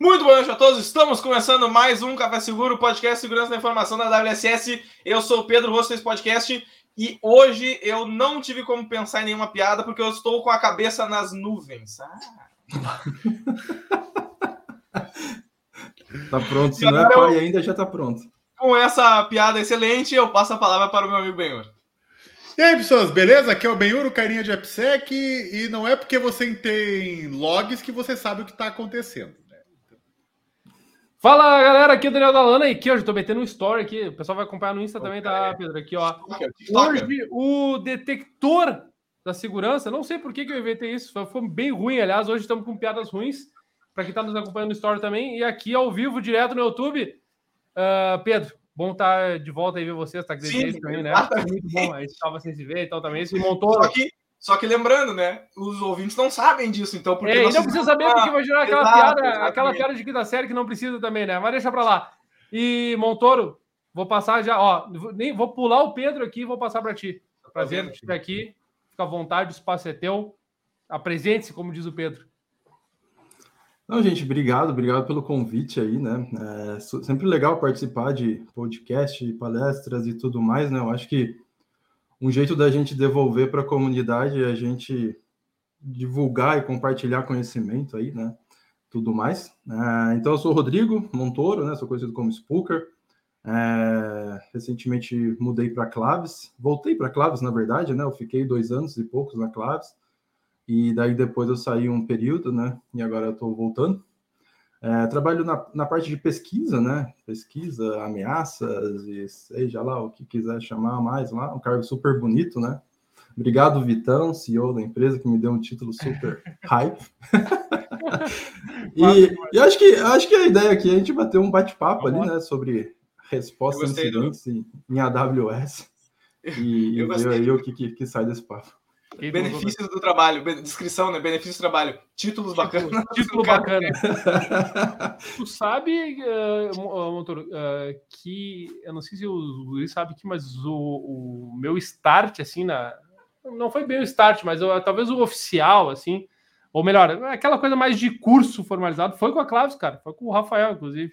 Muito boa noite a todos. Estamos começando mais um Café Seguro, podcast Segurança da Informação da WSS. Eu sou o Pedro, rosto desse podcast, e hoje eu não tive como pensar em nenhuma piada porque eu estou com a cabeça nas nuvens. Ah. tá pronto, se não é pai ainda, já tá pronto. Com essa piada excelente, eu passo a palavra para o meu amigo Benhur. E aí, pessoas, beleza? Aqui é o Benhur, o carinha de AppSec, e não é porque você tem logs que você sabe o que está acontecendo. Fala galera, aqui é o Daniel Dalana e aqui hoje eu tô metendo um story aqui. O pessoal vai acompanhar no Insta também, tá, Pedro? Aqui, ó. Hoje o detector da segurança, não sei por que, que eu inventei isso, foi bem ruim, aliás. Hoje estamos com piadas ruins, para quem tá nos acompanhando no story também. E aqui ao vivo, direto no YouTube. Uh, Pedro, bom estar tá de volta aí ver vocês, tá aqui Sim, também, né? Muito bom, a gente tava sem se ver e tal também. Se montou. Só que só que lembrando, né? Os ouvintes não sabem disso, então. Porque é, não precisa saber porque vai gerar aquela piada, exatamente. aquela piada de quinta série que não precisa também, né? Mas deixa pra lá. E Montoro, vou passar já, ó, nem vou pular o Pedro aqui e vou passar para ti. Prazer te ter aqui. Fica à vontade, o espaço é teu. Apresente-se, como diz o Pedro. Não, gente, obrigado, obrigado pelo convite aí, né? É sempre legal participar de podcast, palestras e tudo mais, né? Eu acho que um jeito da gente devolver para a comunidade é a gente divulgar e compartilhar conhecimento aí, né? Tudo mais. É, então, eu sou o Rodrigo Montoro, né? Sou conhecido como Spooker. É, recentemente mudei para Claves, voltei para Claves, na verdade, né? Eu fiquei dois anos e poucos na Claves, e daí depois eu saí um período, né? E agora eu estou voltando. É, trabalho na, na parte de pesquisa, né? Pesquisa, ameaças e seja lá o que quiser chamar mais lá. Um cargo super bonito, né? Obrigado, Vitão, CEO da empresa, que me deu um título super hype. e, e acho, que, acho que a ideia aqui é a gente bater um bate-papo ali, né? Sobre respostas incidentes do... em, em AWS. E, e ver aí o que, que, que sai desse papo. Benefícios do trabalho, descrição, né? Benefícios do trabalho, títulos bacanas. Título bacana. tu sabe, uh, Motor, uh, que eu não sei se o Luiz sabe que, mas o, o, meu start, assim, na. Não foi bem o start, mas eu, talvez o oficial, assim, ou melhor, aquela coisa mais de curso formalizado, foi com a Claves, cara, foi com o Rafael, inclusive.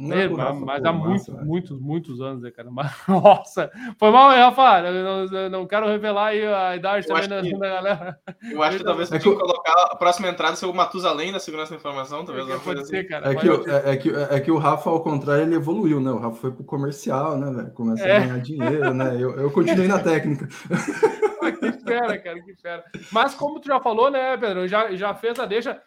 É, mas, mas há muitos, muitos, muitos anos, né, cara? Mas, nossa, foi mal, hein, Rafa? Eu não, não quero revelar aí a idade eu também da, que, da, galera. Eu acho que talvez é que colocar a próxima entrada ser o Matusalém da segurança da informação, talvez. É, pode ser, cara. É que, o, é, é, que, é que o Rafa, ao contrário, ele evoluiu, né? O Rafa foi pro comercial, né, velho? Começa a é. ganhar dinheiro, né? Eu, eu continuei na técnica. que fera, cara, que fera. Mas como tu já falou, né, Pedro? Já, já fez a deixa.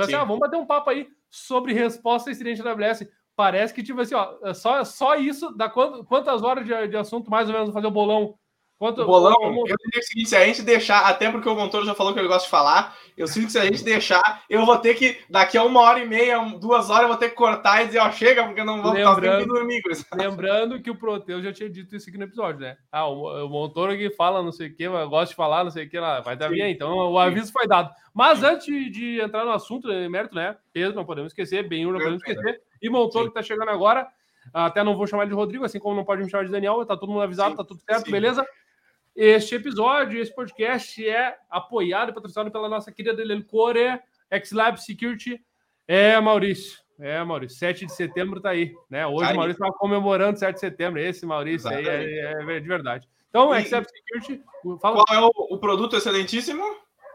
Assim, ah, vamos bater um papo aí sobre resposta a incidente da AWS parece que, tipo assim, ó, é só, só isso dá quantas horas de, de assunto mais ou menos fazer o bolão? Quanto, bolão, como... eu diria o seguinte: se a gente deixar, até porque o Montoro já falou que ele gosta de falar, eu sinto que se a gente deixar, eu vou ter que, daqui a uma hora e meia, duas horas, eu vou ter que cortar e dizer, ó, chega, porque não vou lembrando, dormir. Lembrando que o Proteus já tinha dito isso aqui no episódio, né? Ah, o, o Montoro aqui fala não sei o que, eu gosto de falar não sei o que lá, vai dar bem, então o aviso foi dado. Mas antes de entrar no assunto, mérito, né? Pedro, não podemos esquecer, bem, não podemos esquecer. E Montoro Sim. que tá chegando agora. Até não vou chamar de Rodrigo, assim como não pode me chamar de Daniel, tá todo mundo avisado, Sim. tá tudo certo, Sim. beleza? Este episódio, esse podcast é apoiado e patrocinado pela nossa querida Core, Xlab Security. É, Maurício. É, Maurício, 7 de setembro tá aí, né? Hoje o Maurício estava comemorando 7 de setembro. Esse Maurício Exatamente. aí é, é, de verdade. Então, e, Xlab Security. Fala... Qual é o, o produto excelentíssimo?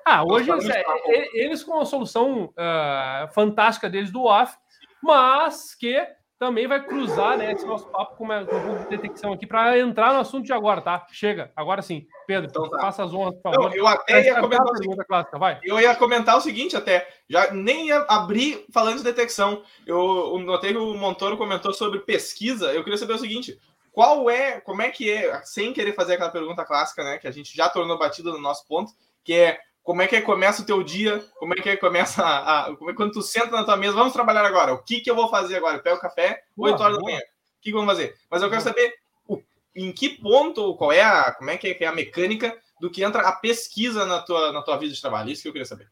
Ah, hoje é, eles com a solução uh, fantástica deles do off, mas que também vai cruzar né, esse nosso papo com uma, com uma detecção aqui para entrar no assunto de agora, tá? Chega, agora sim. Pedro, então, tá. faça as honras, por favor. Não, eu até ia comentar a pergunta clássica, vai. Eu ia comentar o seguinte até, já nem ia abrir falando de detecção. Eu notei que o Montoro comentou sobre pesquisa. Eu queria saber o seguinte: qual é, como é que é, sem querer fazer aquela pergunta clássica, né, que a gente já tornou batida no nosso ponto, que é como é que começa o teu dia, como é que começa a, a como é, quando tu senta na tua mesa, vamos trabalhar agora, o que que eu vou fazer agora? Eu pego o café, boa, 8 horas boa. da manhã, o que, que vamos fazer? Mas eu quero saber o, em que ponto, qual é a, como é que é, é a mecânica do que entra a pesquisa na tua, na tua vida de trabalho, isso que eu queria saber.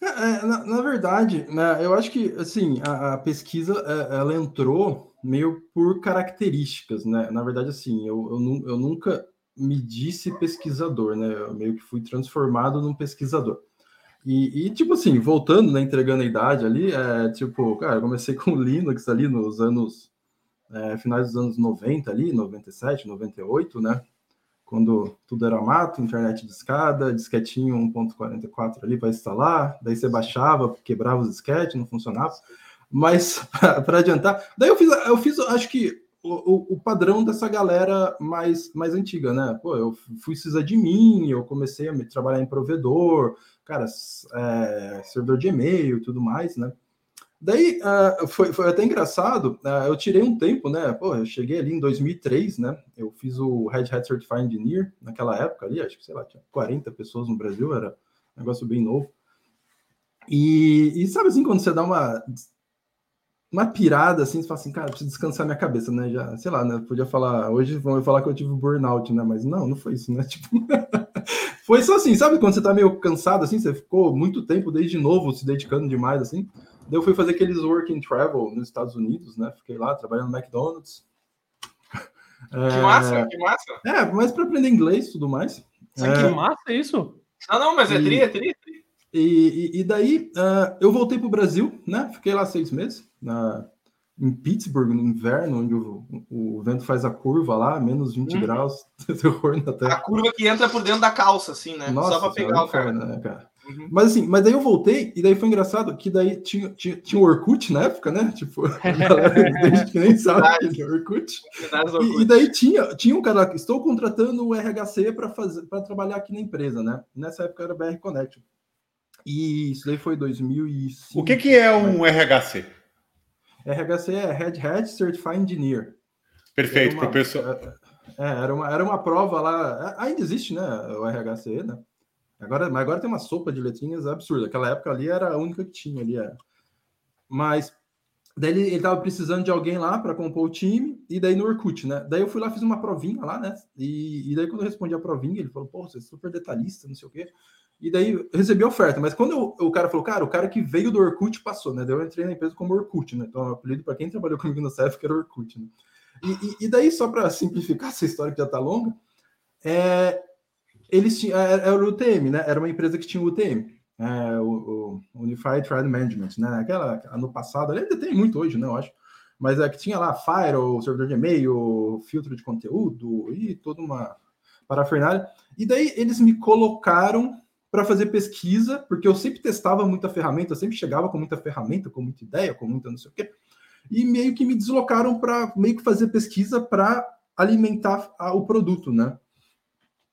É, é na, na, verdade, né, eu acho que assim a, a, pesquisa é, ela entrou meio por características, né? Na verdade, assim, eu, eu, eu nunca me disse pesquisador, né? Eu meio que fui transformado num pesquisador. E, e, tipo assim, voltando, né, entregando a idade ali, é tipo, cara, eu comecei com Linux ali nos anos, é, finais dos anos 90 ali, 97, 98, né? Quando tudo era mato, internet de escada, disquetinho 1.44 ali para instalar, daí você baixava, quebrava os disquetes, não funcionava. Mas, para adiantar, daí eu fiz, eu fiz, acho que o, o, padrão dessa galera mais, mais antiga, né? Pô, eu fui mim, eu comecei a me trabalhar em provedor, cara, é, servidor de e-mail e tudo mais, né? Daí uh, foi, foi até engraçado, uh, eu tirei um tempo, né? Pô, eu cheguei ali em 2003, né? Eu fiz o Red Hat Certified Engineer naquela época ali, acho que sei lá, tinha 40 pessoas no Brasil, era um negócio bem novo. E, e sabe assim, quando você dá uma uma pirada assim, você fala assim, cara, preciso descansar minha cabeça, né? Já, sei lá, né? Podia falar, hoje vão falar que eu tive burnout, né? Mas não, não foi isso, né? Tipo, foi só assim, sabe quando você tá meio cansado assim, você ficou muito tempo desde novo se dedicando demais assim. Daí eu fui fazer aqueles work and travel nos Estados Unidos, né? Fiquei lá trabalhando no McDonald's. Que é... massa, que massa. É, mas para aprender inglês e tudo mais. É... Que massa isso? Não, não, mas é e... tri, é tri. E, e, daí uh, eu voltei para o Brasil, né? Fiquei lá seis meses, na, em Pittsburgh, no inverno, onde o, o vento faz a curva lá, menos 20 uhum. graus, terror na terra. A curva que entra por dentro da calça, assim, né? Nossa, Só para pegar o cara. Né, cara? Uhum. Mas assim, mas daí eu voltei, e daí foi engraçado que daí tinha, tinha, tinha o Orkut na época, né? Tipo, a galera gente que nem sabe que é Orkut. E, e, daí tinha, tinha um cara, estou contratando o RHC para fazer para trabalhar aqui na empresa, né? Nessa época era BR Connect. E isso daí foi 2005. O que, que é um RHC? RHC é Red Hat Certified Engineer. Perfeito, uma, professor. É, é, era, uma, era uma prova lá. É, ainda existe, né? O RHC, né? Agora, mas agora tem uma sopa de letrinhas absurda. Aquela época ali era a única que tinha ali. Era. Mas daí ele, ele tava precisando de alguém lá para compor o time, e daí no Orkut, né? Daí eu fui lá, fiz uma provinha lá, né? E, e daí quando eu respondi a provinha, ele falou, pô, você é super detalhista, não sei o quê. E daí recebi a oferta, mas quando eu, o cara falou, cara, o cara que veio do Orkut passou, né? Daí eu entrei na empresa como Orkut, né? Então, o apelido para quem trabalhou comigo no CEF era Orkut, né? E, e, e daí, só para simplificar essa história que já tá longa, é, eles tinham, era, é, era o UTM, né? Era uma empresa que tinha o UTM, é, o, o, Unified Trade Management, né? Aquela, no passado, ainda tem muito hoje, né? Eu acho. Mas é que tinha lá Fire, servidor de e-mail, filtro de conteúdo e toda uma parafernália. E daí eles me colocaram para fazer pesquisa, porque eu sempre testava muita ferramenta, eu sempre chegava com muita ferramenta, com muita ideia, com muita não sei o quê, e meio que me deslocaram para meio que fazer pesquisa para alimentar a, o produto, né?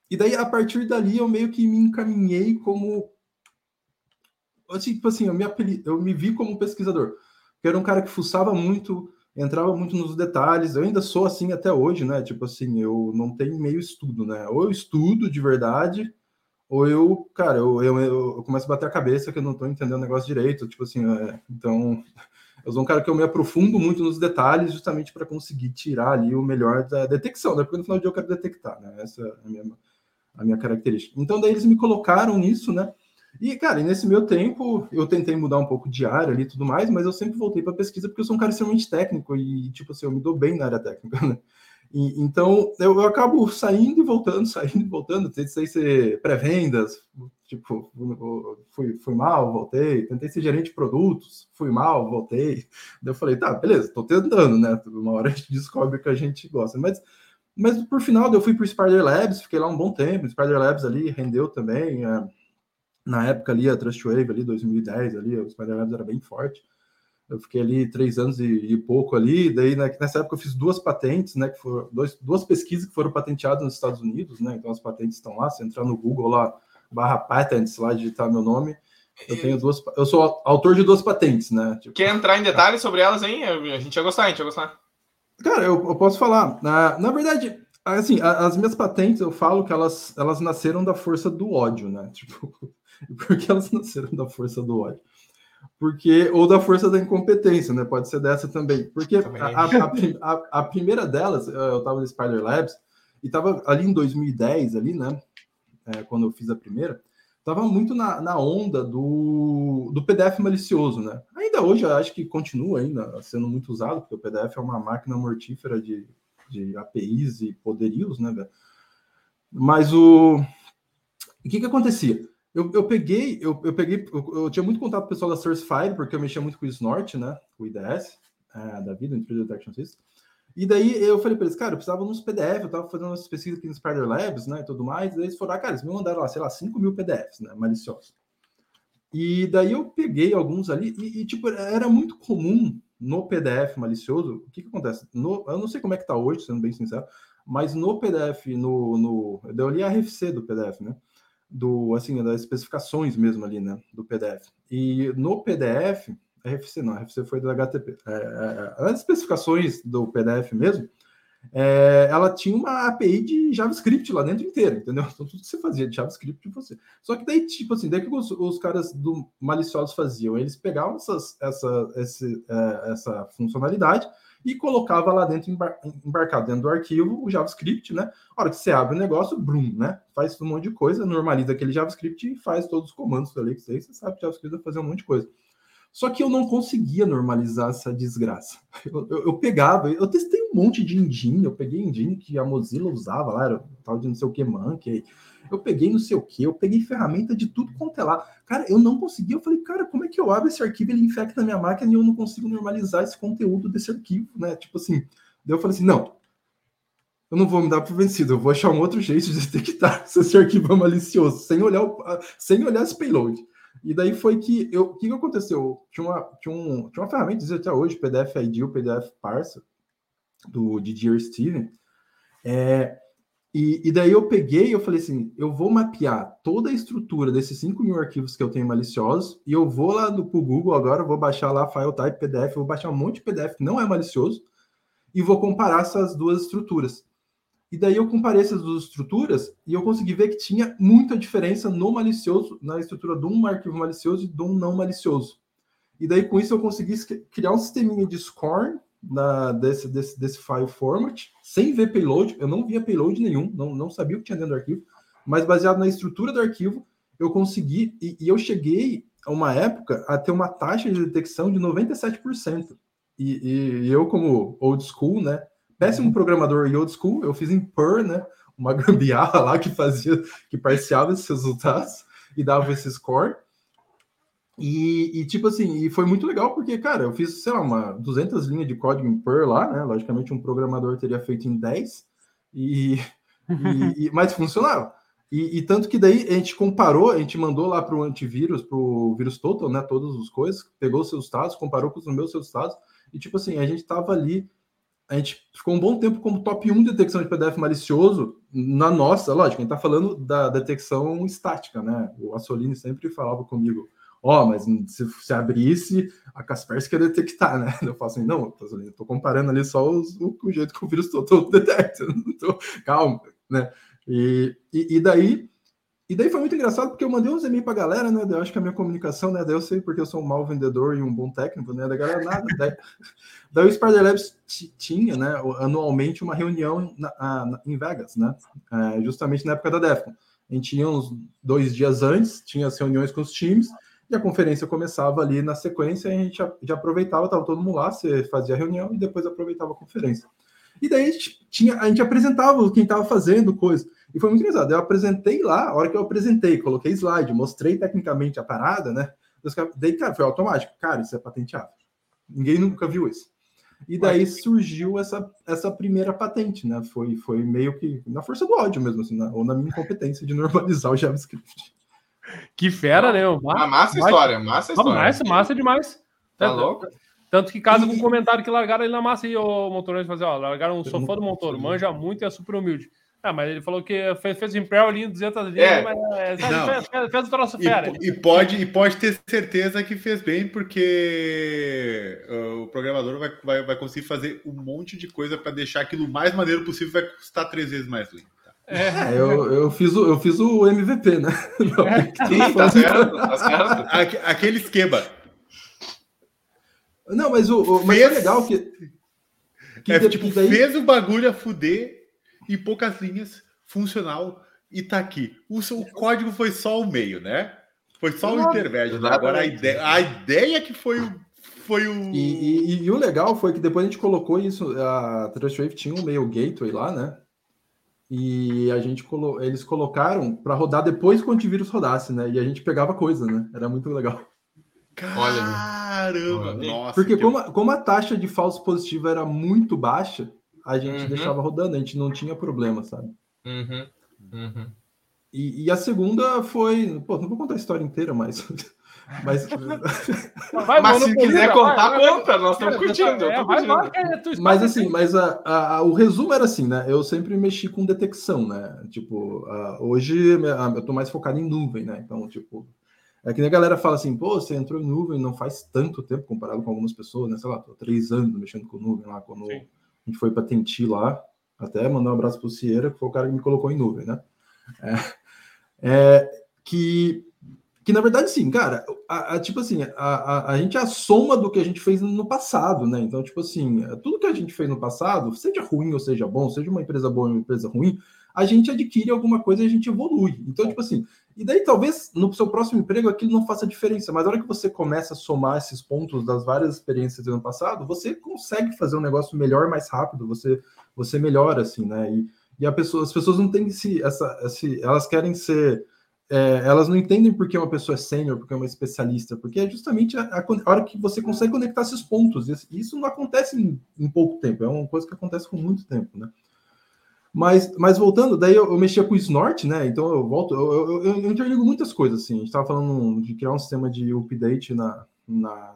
E daí, a partir dali, eu meio que me encaminhei como. Assim, tipo assim, eu me, apeli... eu me vi como um pesquisador. Porque era um cara que fuçava muito, entrava muito nos detalhes. Eu ainda sou assim até hoje, né? Tipo assim, eu não tenho meio estudo, né? Ou eu estudo de verdade, ou eu, cara, eu, eu, eu, começo a bater a cabeça que eu não estou entendendo o negócio direito, tipo assim, é, então eu sou um cara que eu me aprofundo muito nos detalhes justamente para conseguir tirar ali o melhor da detecção, né? Porque no final do dia eu quero detectar, né? Essa é a minha, a minha característica. Então daí eles me colocaram nisso, né? E, cara, nesse meu tempo, eu tentei mudar um pouco de área ali e tudo mais, mas eu sempre voltei para pesquisa porque eu sou um cara extremamente técnico e, tipo assim, eu me dou bem na área técnica, né? E, então, eu, eu, acabo saindo e voltando, saindo e voltando. Tentei ser pré-vendas, tipo, fui, fui mal, voltei. Tentei ser gerente de produtos, fui mal, voltei. Daí eu falei, tá, beleza, tô tentando, né? Uma hora a gente descobre que a gente gosta. Mas, mas por final, eu fui para o Spider Labs, fiquei lá um bom tempo. O Spider Labs ali rendeu também. É, na época ali, a Trustwave ali, 2010 ali, o Spider Labs era bem forte. Eu fiquei ali três anos e, e pouco ali, daí né, nessa época eu fiz duas patentes, né, que foram dois, duas pesquisas que foram patenteadas nos Estados Unidos, né, então as patentes estão lá, se entrar no Google lá, barra patents, lá digitar meu nome, eu tenho duas, eu sou autor de duas patentes, né. Tipo, Quer entrar em detalhes sobre elas, hein? A gente ia gostar, a gente ia gostar. Cara, eu, eu posso falar, na, na verdade, assim, as minhas patentes, eu falo que elas, elas nasceram da força do ódio, né, tipo, porque elas nasceram da força do ódio porque ou da força da incompetência, né? Pode ser dessa também. Porque também. A, a, a, a, primeira delas, eu estava no Spider Labs e estava ali em 2010, ali, né? É, quando eu fiz a primeira, estava muito na, na onda do, do PDF malicioso, né? Ainda hoje eu acho que continua ainda sendo muito usado, porque o PDF é uma máquina mortífera de, de APIs e poderios, né, velho? Mas o, o que que acontecia? Eu, eu peguei, eu, eu peguei, eu, eu, tinha muito contato com o pessoal da Sourcefied, porque eu mexia muito com o Snort, né? O IDS, é, da vida, Intruder Detection System. E daí eu falei para eles, cara, eu precisava uns PDF, eu tava fazendo umas pesquisas aqui no Spider Labs, né, e tudo mais, e eles foram, ah, cara, eles me mandaram lá, sei lá, 5 mil PDFs, né, maliciosos. E daí eu peguei alguns ali, e, e, tipo, era muito comum no PDF malicioso, o que que acontece? No, eu não sei como é que tá hoje, sendo bem sincero, mas no PDF, no, no eu li a RFC do PDF, né, do, assim, das especificações mesmo ali, né, do PDF. E no PDF, RFC não, RFC foi do HTTP. É, é, é, as especificações do PDF mesmo, é, ela tinha uma API de JavaScript lá dentro inteira, entendeu? Então tudo que você fazia de JavaScript você. Só que daí, tipo assim, daí que os, os caras do maliciosos faziam? Eles pegavam essas, essa, esse, é, essa funcionalidade e colocava lá dentro, embarcado dentro do arquivo, o JavaScript, né? A hora que você abre o negócio, brum, né? Faz um monte de coisa, normaliza aquele JavaScript e faz todos os comandos ali que você, você sabe que JavaScript vai fazer um monte de coisa. Só que eu não conseguia normalizar essa desgraça. Eu, eu, eu, pegava, eu testei um monte de engine, eu peguei engine que a Mozilla usava lá, era tal de não sei o que, Monkey. Eu peguei não sei o que, eu peguei ferramenta de tudo quanto é lá. Cara, eu não conseguia. Eu falei, cara, como é que eu abro esse arquivo ele infecta a minha máquina e eu não consigo normalizar esse conteúdo desse arquivo, né? Tipo assim. Daí eu falei assim, não, eu não vou me dar por vencido, eu vou achar um outro jeito de detectar se esse arquivo é malicioso, sem olhar, o, sem olhar esse payload. E daí foi que eu, o que, que aconteceu? Tinha uma, tinha, um, tinha uma ferramenta, diz até hoje, PDF ID, o PDF Parser, do Didier Steven. É, e, e, daí eu peguei eu falei assim: eu vou mapear toda a estrutura desses 5 mil arquivos que eu tenho maliciosos, e eu vou lá no pro Google agora, vou baixar lá file type PDF, vou baixar um monte de PDF que não é malicioso, e vou comparar essas duas estruturas. E daí eu comparei essas duas estruturas e eu consegui ver que tinha muita diferença no malicioso, na estrutura de um arquivo malicioso e de um não malicioso. E daí com isso eu consegui criar um sisteminha de score na, desse, desse, desse file format, sem ver payload. Eu não via payload nenhum, não, não sabia o que tinha dentro do arquivo, mas baseado na estrutura do arquivo, eu consegui, e, e eu cheguei a uma época a ter uma taxa de detecção de 97%. E, e, e eu, como old school, né? Péssimo programador e old school, eu fiz em Perl, né? Uma gambiarra lá que fazia, que parciava esses resultados e dava esse score. E, e, tipo assim, e foi muito legal porque, cara, eu fiz, sei lá, uma 200 linhas de código em Perl lá, né? Logicamente, um programador teria feito em 10, e, e, e mas funcionava. E, e, tanto que daí a gente comparou, a gente mandou lá para o antivírus, para o vírus total, né? Todas as coisas, pegou os seus estados, comparou com os meus seus estados, e tipo assim, a gente tava ali a gente ficou um bom tempo como top 1 de detecção de PDF malicioso na nossa, lógico, a gente está falando da detecção estática, né? O Assolini sempre falava comigo, ó, oh, mas se, se abrisse, a Kaspersky ia detectar, né? Eu falo assim, não, Assolini, estou comparando ali só os, o, o, jeito que o vírus todo detecta, então, calma, né? E, e, e daí e daí foi muito engraçado porque eu mandei uns e-mails pra galera, né? Eu acho que a minha comunicação, né? Daí eu sei porque eu sou um mau vendedor e um bom técnico, né? Da galera nada. daí, daí o Spider Labs tinha, né? Anualmente uma reunião na, na, em Vegas, né? É, justamente na época da Defcon. A gente tinha uns dois dias antes, tinha as reuniões com os times e a conferência começava ali na sequência e a gente já, já aproveitava, tava todo mundo lá, você fazia a reunião e depois aproveitava a conferência. E daí a gente, tinha, a gente apresentava quem estava fazendo coisa. E foi muito engraçado. Eu apresentei lá, a hora que eu apresentei, coloquei slide, mostrei tecnicamente a parada, né? Daí, cara, foi automático. Cara, isso é patenteável. Ninguém nunca viu isso. E daí surgiu essa, essa primeira patente, né? Foi, foi meio que na força do ódio mesmo, assim, na, ou na minha incompetência de normalizar o JavaScript. Que fera, né? Uma, massa história, massa história. Massa, massa demais. Tá é, louco? Tanto que casa com um comentário que largaram ele na massa e o Montoro fazer, ó, largaram um sofá do Montoro, manja muito e é super humilde. Ah, mas ele falou que fez, fez Imperial ali em 200 linhas, é. mas é, fez, fez, o troço fera. E, e, pode, e pode ter certeza que fez bem, porque uh, o programador vai, vai, vai conseguir fazer um monte de coisa para deixar aquilo o mais maneiro possível, vai custar três vezes mais. Tá? É, é eu, eu, fiz o, eu fiz o MVP, né? Não, é. Sim, tá certo, tá certo. Aquele esquema. Não, mas o, o mas fez, é legal que. que é, tipo, daí... fez o bagulho a fuder e poucas linhas, funcional, e tá aqui. O, seu, código foi só o meio, né? Foi só o intermédio. Né? Agora a ideia, a ideia que foi o. Foi o... E, e, e, o legal foi que depois a gente colocou isso. A Trustwave tinha um meio gateway lá, né? E a gente colo... eles colocaram para rodar depois que o antivírus rodasse, né? E a gente pegava coisa, né? Era muito legal. Caramba! Nossa, Porque como, a, como a taxa de falso positivo era muito baixa, a gente uhum. deixava rodando, a gente não tinha problema, sabe? Uhum. Uhum. E, e, a segunda foi. Pô, não vou contar a história inteira, mas. Mas, vai, mas se quiser contar, vai, conta. Nós estamos curtindo. É, curtindo. É, mas assim, mas a, a, a, o resumo era assim, né? Eu sempre mexi com detecção, né? Tipo, hoje eu tô mais focado em nuvem, né? Então, tipo, é que a galera fala assim, pô, você entrou em nuvem não faz tanto tempo comparado com algumas pessoas, né? Sei lá, tô três anos mexendo com nuvem lá, quando Sim. a gente foi para Tenti lá, até mandar um abraço pro Cieira, que foi o cara que me colocou em nuvem, né? É, é que que na verdade, sim, cara, a, a, tipo assim, a, a, a, gente é a soma do que a gente fez no passado, né? Então, tipo assim, tudo que a gente fez no passado, seja ruim ou seja bom, seja uma empresa boa ou uma empresa ruim, a gente adquire alguma coisa e a gente evolui. Então, tipo assim, e daí talvez no seu próximo emprego aquilo não faça diferença, mas na hora que você começa a somar esses pontos das várias experiências do ano passado, você consegue fazer um negócio melhor, mais rápido, você, você melhora, assim, né? E, e pessoa, as pessoas não têm esse, essa, esse, elas querem ser é, elas não entendem porque uma pessoa é sênior, porque é uma especialista, porque é justamente a, a, a, hora que você consegue conectar esses pontos. E isso não acontece em, em, pouco tempo, é uma coisa que acontece com muito tempo, né? Mas, mas voltando, daí eu, eu mexia com o Snort, né? Então eu volto, eu, eu, eu, eu interligo muitas coisas, assim. A gente estava falando de criar um sistema de update na, na,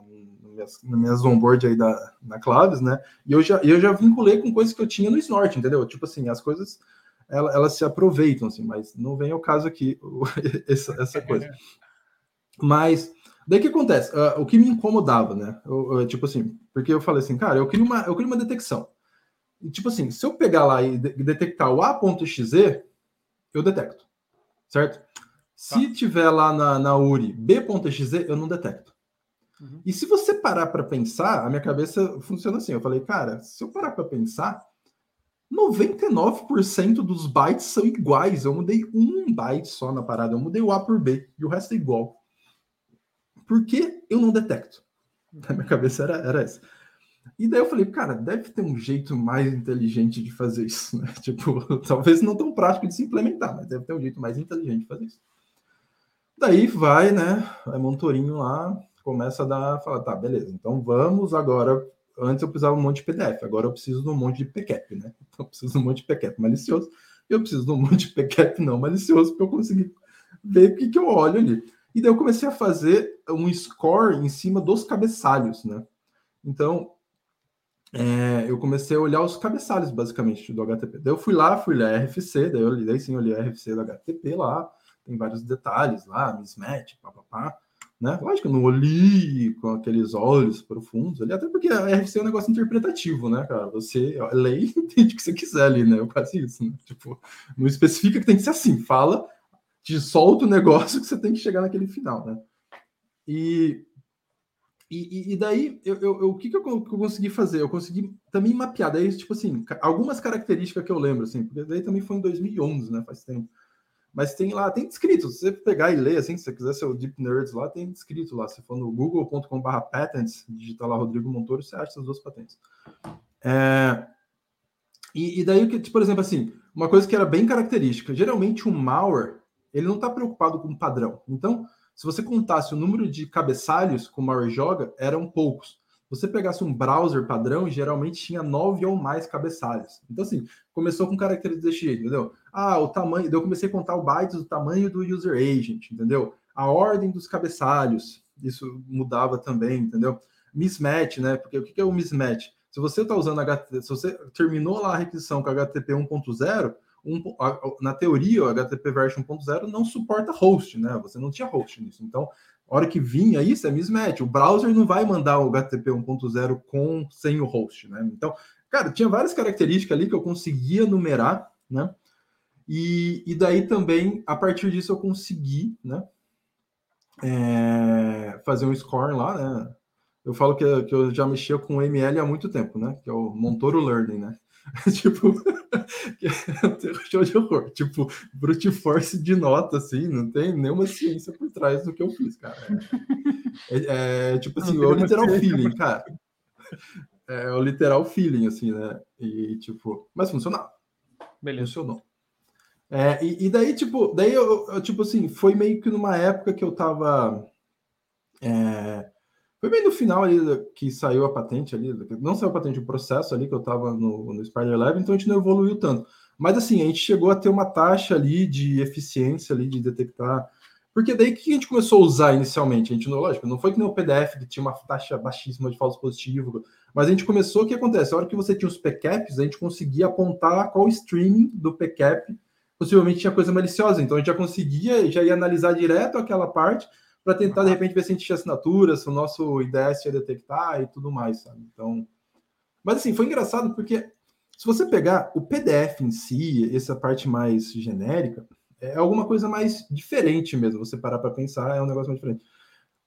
minhas, na minhas onboard aí da, na Claves, né? E eu já, eu já vinculei com coisas que eu tinha no Snort, entendeu? Tipo assim, as coisas elas se aproveitam, assim, mas não vem ao caso aqui essa, essa coisa. Mas daí que acontece? Uh, o que me incomodava, né? Eu, eu, tipo assim, porque eu falei assim, cara, eu queria uma, eu queria uma detecção. E, tipo assim, se eu pegar lá e de detectar o A.XZ, eu detecto, certo? Se tá. tiver lá na, na URI B.XZ, eu não detecto. Uhum. E se você parar para pensar, a minha cabeça funciona assim. Eu falei, cara, se eu parar para pensar, 99% dos bytes são iguais. Eu mudei um byte só na parada. Eu mudei o A por B e o resto é igual. Por que eu não detecto? Na minha cabeça era, era essa. E daí eu falei, cara, deve ter um jeito mais inteligente de fazer isso, né? Tipo, talvez não tão prático de se implementar, mas deve ter um jeito mais inteligente de fazer isso. Daí vai, né? Vai Montorinho lá, começa a dar, fala, tá, beleza, então vamos agora antes eu precisava um monte de PDF, agora eu preciso de um monte de PCAP, né? Então eu preciso de um monte de PCAP malicioso, eu preciso de um monte de PCAP não malicioso para eu conseguir ver o que, que eu olho ali. E daí eu comecei a fazer um score em cima dos cabeçalhos, né? Então, é, eu comecei a olhar os cabeçalhos, basicamente, do HTTP. Daí eu fui lá, fui ler RFC, daí eu daí sim li a RFC do HTTP lá, tem vários detalhes lá, mismatch, papapá né? Lógico, eu não olhei com aqueles olhos profundos ali, até porque a RFC é um negócio interpretativo, né, cara? Você lê e entende o que você quiser ali, né? Eu faço isso, né? Tipo, não especifica que tem que ser assim, fala, te solta o negócio que você tem que chegar naquele final, né? E, e, e daí, eu, eu, eu, o que, que eu, consegui fazer? Eu consegui também mapear, daí, tipo assim, algumas características que eu lembro, assim, porque daí também foi em 2011, né? Faz tempo. Mas tem lá, tem descrito. Se você pegar e ler, assim, se você quiser ser o Deep Nerds lá, tem descrito lá. Se for no google.com.br patents, digitar lá Rodrigo Montoro, você acha essas duas patentes. É... E, e, daí, tipo, por exemplo, assim, uma coisa que era bem característica, geralmente o malware, ele não está preocupado com o padrão. Então, se você contasse o número de cabeçalhos que o malware joga, eram poucos você pegasse um browser padrão, geralmente tinha nove ou mais cabeçalhos. Então, assim, começou com características desse jeito, entendeu? Ah, o tamanho. eu comecei a contar o bytes do tamanho do user agent, entendeu? A ordem dos cabeçalhos, isso mudava também, entendeu? Mismatch, né? Porque o que é o mismatch? Se você está usando HTTP, se você terminou lá a requisição com HTTP 1.0, um, na teoria, o HTTP version 1.0 não suporta host, né? Você não tinha host nisso. Então, a hora que vinha isso é mismatch. O browser não vai mandar o HTTP 1.0 com sem o host, né? Então, cara, tinha várias características ali que eu conseguia numerar, né? E, e daí também, a partir disso, eu consegui, né? É, fazer um score lá, né? Eu falo que, que eu já mexia com ML há muito tempo, né? Que é o Montoro Learning, né? tipo, show de horror. Tipo, brute force de nota, assim, não tem nenhuma ciência por trás do que eu fiz, cara. É, é, é tipo assim, é o literal feeling, cara. É o literal feeling, assim, né? E, tipo, mas funcionava. Beleza. Funcionou. É, e, e, daí, tipo, daí eu, eu, tipo assim, foi meio que numa época que eu tava. É, foi bem no final ali que saiu a patente ali, não saiu a patente, o processo ali que eu tava no, no Spider Lab, então a gente não evoluiu tanto. Mas assim, a gente chegou a ter uma taxa ali de eficiência ali de detectar. Porque daí que a gente começou a usar inicialmente? A gente não, lógico, não foi que nem o PDF que tinha uma taxa baixíssima de falso positivo, mas a gente começou, o que acontece? A hora que você tinha os PCAPs, a gente conseguia apontar qual streaming do PCAP possivelmente tinha coisa maliciosa. Então a gente já conseguia, já ia analisar direto aquela parte para tentar, de repente, ver se a gente tinha assinatura, se o nosso IDS ia detectar e tudo mais, sabe? Então. Mas assim, foi engraçado porque se você pegar o PDF em si, essa parte mais genérica, é alguma coisa mais diferente mesmo. Você parar para pensar, é um negócio mais diferente.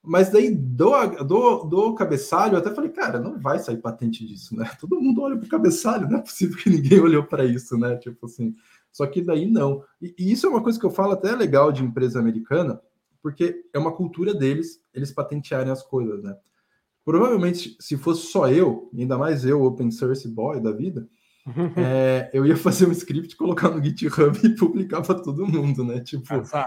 Mas daí do, do, do cabeçalho, eu até falei, cara, não vai sair patente disso, né? Todo mundo olha para o cabeçalho, não é possível que ninguém olhou para isso, né? Tipo assim. Só que daí não. E, e, isso é uma coisa que eu falo até legal de empresa americana, porque é uma cultura deles, eles patentearem as coisas, né? Provavelmente, se fosse só eu, ainda mais eu, open source boy da vida, é, eu ia fazer um script, colocar no GitHub e publicar para todo mundo, né? Tipo,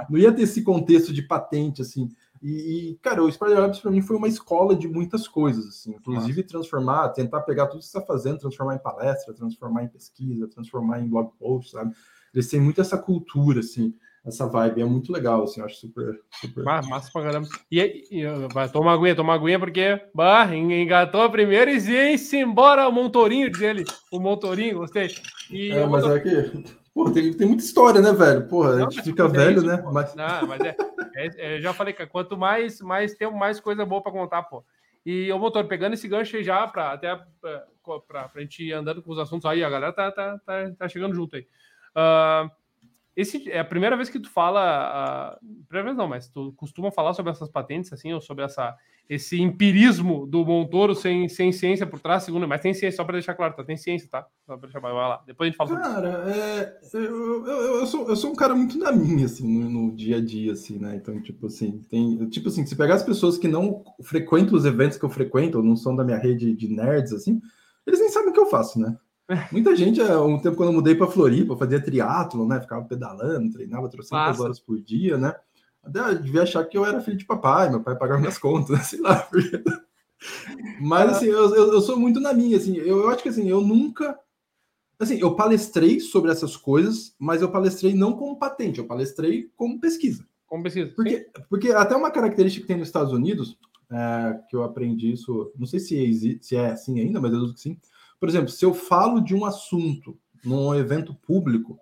não ia ter esse contexto de patente, assim. E, e cara, o Spider Labs para mim foi uma escola de muitas coisas, assim, inclusive Nossa. transformar, tentar pegar tudo que você está fazendo, transformar em palestra, transformar em pesquisa, transformar em blog post, sabe? Eles têm muito essa cultura, assim, essa vibe. É muito legal, assim, eu acho super. super... massa pra caramba. E, e vai tomar aguinha, tomar aguinha, porque bah, engatou primeiro e se embora o Montorinho dele. O Montorinho, gostei. E é, mas é que. Pô, tem, tem muita história, né, velho? Porra, não, a gente fica velho, isso, né? Mas... Não, mas é, é, é, já falei que quanto mais, mais tempo, mais coisa boa para contar, pô. E o motor, pegando esse gancho aí já, para até para a gente ir andando com os assuntos aí, a galera tá, tá, tá, tá chegando junto aí. Uh, esse é a primeira vez que tu fala, uh, primeira vez não, mas tu costuma falar sobre essas patentes, assim, ou sobre essa, esse empirismo do Montoro sem, sem ciência por trás, segundo, mas tem ciência, só para deixar claro, tá? Tem ciência, tá? Só para deixar, vai lá. Depois a gente fala Cara, é, eu, eu, eu, sou, eu sou um cara muito na minha, assim, no, no, dia a dia, assim, né? Então, tipo assim, tem, tipo assim, se pegar as pessoas que não frequentam os eventos que eu frequento, ou não são da minha rede de nerds, assim, eles nem sabem o que eu faço, né? Muita gente, há um tempo quando eu mudei para Floripa, fazia triatlo, né? Ficava pedalando, treinava 300 horas por dia, né? Até devia achar que eu era filho de papai, meu pai pagava minhas contas, sei lá. Porque... Mas assim, eu, eu, eu, sou muito na minha, assim, eu, eu acho que assim, eu nunca. Assim, eu palestrei sobre essas coisas, mas eu palestrei não como patente, eu palestrei como pesquisa. Como pesquisa. Porque, porque até uma característica que tem nos Estados Unidos, é, que eu aprendi isso, não sei se, se é assim ainda, mas eu uso que sim por exemplo, se eu falo de um assunto num evento público,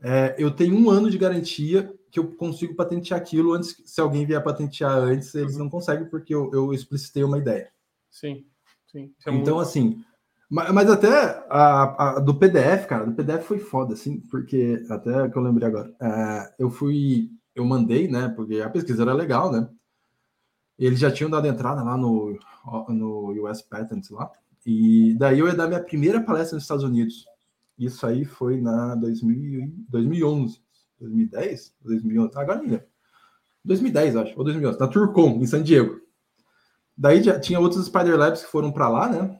é, eu tenho um ano de garantia que eu consigo patentear aquilo antes. Se alguém vier patentear antes, eles não conseguem porque eu, eu explicitei uma ideia. Sim, sim. É então, muito... assim, mas, mas até a, a, do PDF, cara, do PDF foi foda, assim, porque até que eu lembrei agora, é, eu fui, eu mandei, né, porque a pesquisa era legal, né, eles já tinham dado entrada lá no, no US Patents lá, e daí eu ia dar minha primeira palestra nos Estados Unidos. Isso aí foi na 2000, 2011, 2010, 2011, agora não 2010, acho, ou 2011, na Turcom, em San Diego. Daí já tinha outros Spider Labs que foram para lá, né?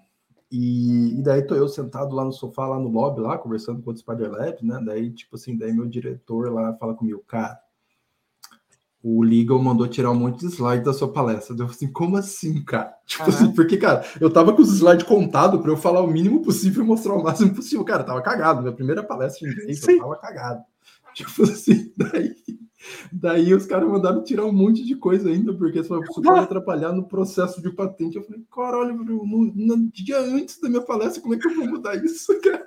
E, e, daí tô eu sentado lá no sofá, lá no lobby, lá, conversando com outros Spider Labs, né? Daí, tipo assim, daí meu diretor lá fala comigo, cara, o Legal mandou tirar um monte de slide da sua palestra. Eu falei assim, como assim, cara? Tipo assim, porque, cara, eu tava com os slides contados para eu falar o mínimo possível e mostrar o máximo possível. Cara, tava cagado. Minha primeira palestra em inglês, eu tava cagado. Tipo assim, daí, daí os caras mandaram tirar um monte de coisa ainda, porque isso pode atrapalhar no processo de patente. Eu falei, caralho, no, no dia antes da minha palestra, como é que eu vou mudar isso, cara?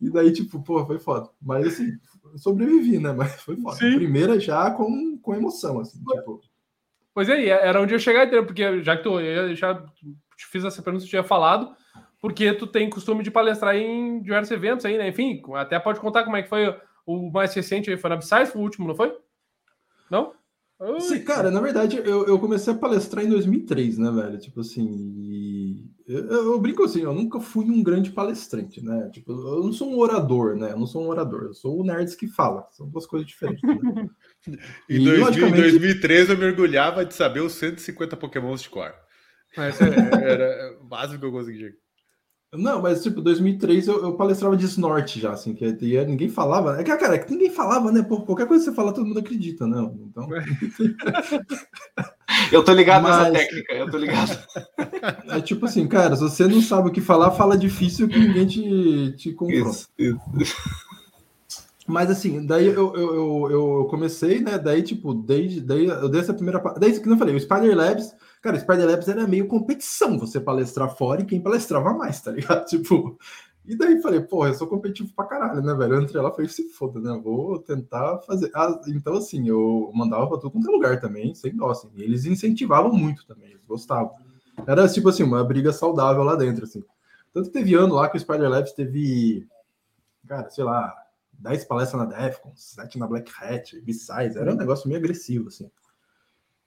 E daí, tipo, pô, foi foda. Mas assim, sobrevivi, né? Mas foi foda. Sim. Primeira já com, com emoção, assim, tipo. Pois é, era onde eu chegar? Porque já que tu eu já te fiz essa pergunta, tu tinha falado, porque tu tem costume de palestrar em diversos eventos aí, né? Enfim, até pode contar como é que foi o mais recente aí, foi na Upsize, o último, não foi? Não? Sim, cara, na verdade, eu, eu comecei a palestrar em 2003, né, velho? Tipo assim, eu, eu, brinco assim, eu nunca fui um grande palestrante, né? Tipo, eu não sou um orador, né? Eu não sou um orador, eu sou o nerd que fala. São duas coisas diferentes. Né? em e, 2000, logicamente... 2013 eu mergulhava de saber os 150 pokémons de cor. Esse era, era o básico que eu consegui. Não, mas tipo, 2003 eu, eu palestrava de Snort já, assim, que ninguém falava. É que, cara, é que ninguém falava, né? Pô, qualquer coisa que você fala, todo mundo acredita, não. Né? Então. eu tô ligado mas... nessa técnica, eu tô ligado. É tipo assim, cara, se você não sabe o que falar, fala difícil que ninguém te, te confronta. Isso, isso. Mas assim, daí eu, eu, eu, eu, comecei, né? Daí, tipo, desde daí eu dei essa primeira. Daí que eu falei, o Spider Labs, cara, Spider Labs era meio competição, você palestrar fora e quem palestrava mais, tá ligado? Tipo, e daí falei, porra, eu sou competitivo pra caralho, né, velho? Eu entrei lá e falei, se foda, né? Vou tentar fazer. Ah, então, assim, eu mandava pra todo quanto é lugar também, sem dó, assim. E eles incentivavam muito também, eles gostavam. Era tipo assim, uma briga saudável lá dentro, assim. Tanto que teve ano lá que o Spider Labs teve, cara, sei lá, 10 palestras na Defcon, 7 na Black Hat, B-Size, era um negócio meio agressivo, assim.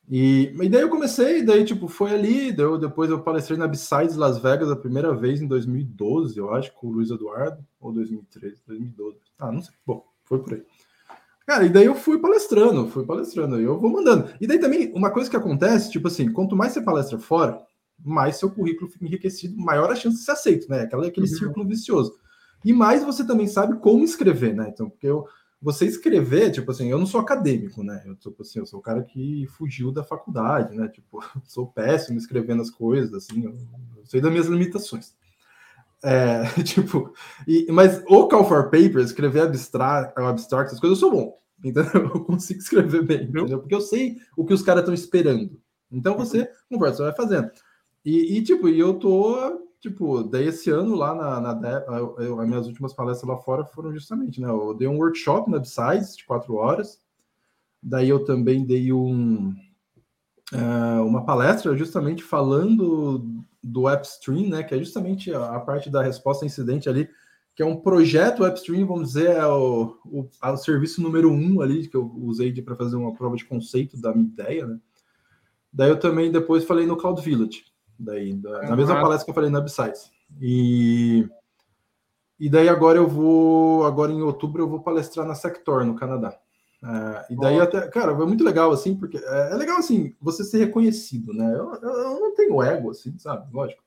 E, e daí eu comecei, daí, tipo, foi ali, deu, depois eu palestrei na B-Sides Las Vegas a primeira vez em 2012, eu acho, com o Luiz Eduardo, ou 2013, 2012. Ah, não sei. Bom, foi por aí. Cara, e daí eu fui palestrando, fui palestrando, e eu vou mandando. E daí também, uma coisa que acontece, tipo assim, quanto mais você palestra fora, mais seu currículo fica enriquecido, maior a chance de ser aceito, né? Aquela, aquele uhum. círculo vicioso. E mais você também sabe como escrever, né? Então, porque eu, você escrever, tipo assim, eu não sou acadêmico, né? Eu, tipo assim, eu sou o cara que fugiu da faculdade, né? Tipo, sou péssimo escrevendo as coisas, assim, eu, eu sei das minhas limitações. É, tipo, e, mas o Call for Paper, escrever abstract, abstract, essas coisas, eu sou bom, entendeu? Eu consigo escrever bem, entendeu? Porque eu sei o que os caras estão esperando. Então você conversa, você vai fazendo. E, e, tipo, e eu tô tipo, daí esse ano lá na, na eu, as minhas últimas palestras lá fora foram justamente, né? Eu dei um workshop na Upsize de quatro horas, daí eu também dei um, uh, uma palestra justamente falando do AppStream, né? Que é justamente a, a, parte da resposta incidente ali, que é um projeto AppStream, vamos dizer, é o, o, é o serviço número um ali que eu usei para fazer uma prova de conceito da minha ideia, né? Daí eu também depois falei no Cloud Village daí, da, na mesma palestra que eu falei na Upsize. E, e daí agora eu vou, agora em outubro eu vou palestrar na Sector, no Canadá. Uh, e daí até, cara, é muito legal, assim, porque é, é legal, assim, você ser reconhecido, né? Eu, eu, eu, não tenho ego, assim, sabe? Lógico.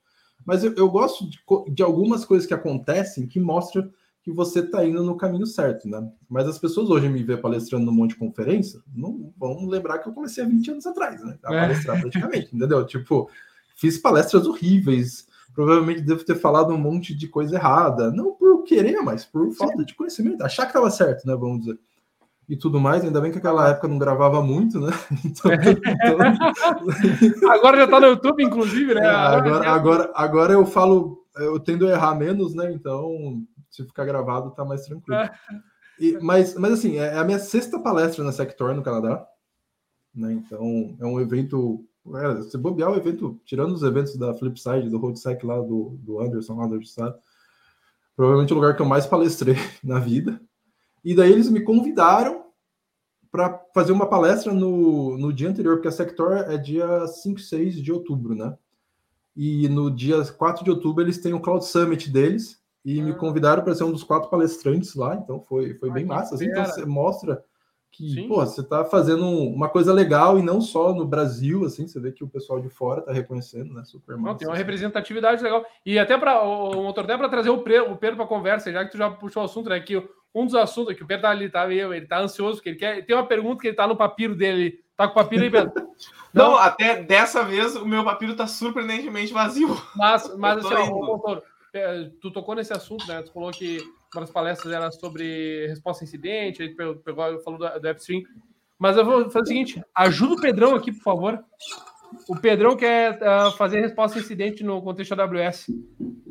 Mas eu, eu gosto de, de, algumas coisas que acontecem que mostram que você está indo no caminho certo, né? Mas as pessoas hoje me vê palestrando num monte de conferência, não vão lembrar que eu comecei há 20 anos atrás, né? A é. palestrar praticamente, entendeu? Tipo, fiz palestras horríveis, provavelmente devo ter falado um monte de coisa errada, não por querer, mas por falta de conhecimento, achar que estava certo, né, vamos dizer. E tudo mais, ainda bem que aquela época não gravava muito, né? Então, então... agora já está no YouTube, inclusive, né? É, agora, agora, agora eu falo, eu tendo a errar menos, né? Então, se ficar gravado, tá mais tranquilo. É. E, mas, mas assim, é a minha sexta palestra na Sector no Canadá. Né? Então, é um evento é, se bobear o evento, tirando os eventos da Flipside, do Roadsec lá, do, do Anderson, lá do Estado, provavelmente o lugar que eu mais palestrei na vida. E daí eles me convidaram para fazer uma palestra no, no dia anterior, porque a Sector é dia 5 e 6 de outubro, né? E no dia 4 de outubro eles têm o Cloud Summit deles e me ah. convidaram para ser um dos quatro palestrantes lá, então foi, foi bem massa. Assim, então você mostra que, Sim. pô, você está fazendo uma coisa legal e não só no Brasil, assim, você vê que o pessoal de fora está reconhecendo, né? Super massa. Não, tem uma representatividade legal. E até para o motor até para trazer o, Pedro para a conversa, já que tu já puxou o assunto, né? Que um dos assuntos que o Pedro tá ali, tá, ele tá ansioso, porque ele quer. Tem uma pergunta que ele tá no papiro dele. Tá com o papiro aí, Pedro? Não, não até dessa vez o meu papiro tá surpreendentemente vazio. Mas, mas assim, ó, motor, tu tocou nesse assunto, né? Tu falou que uma das palestras era sobre resposta a incidente, ele pegou, falou do, do AppStream. Mas eu vou fazer o seguinte: ajuda o Pedrão aqui, por favor. O Pedrão quer uh, fazer resposta a incidente no contexto AWS.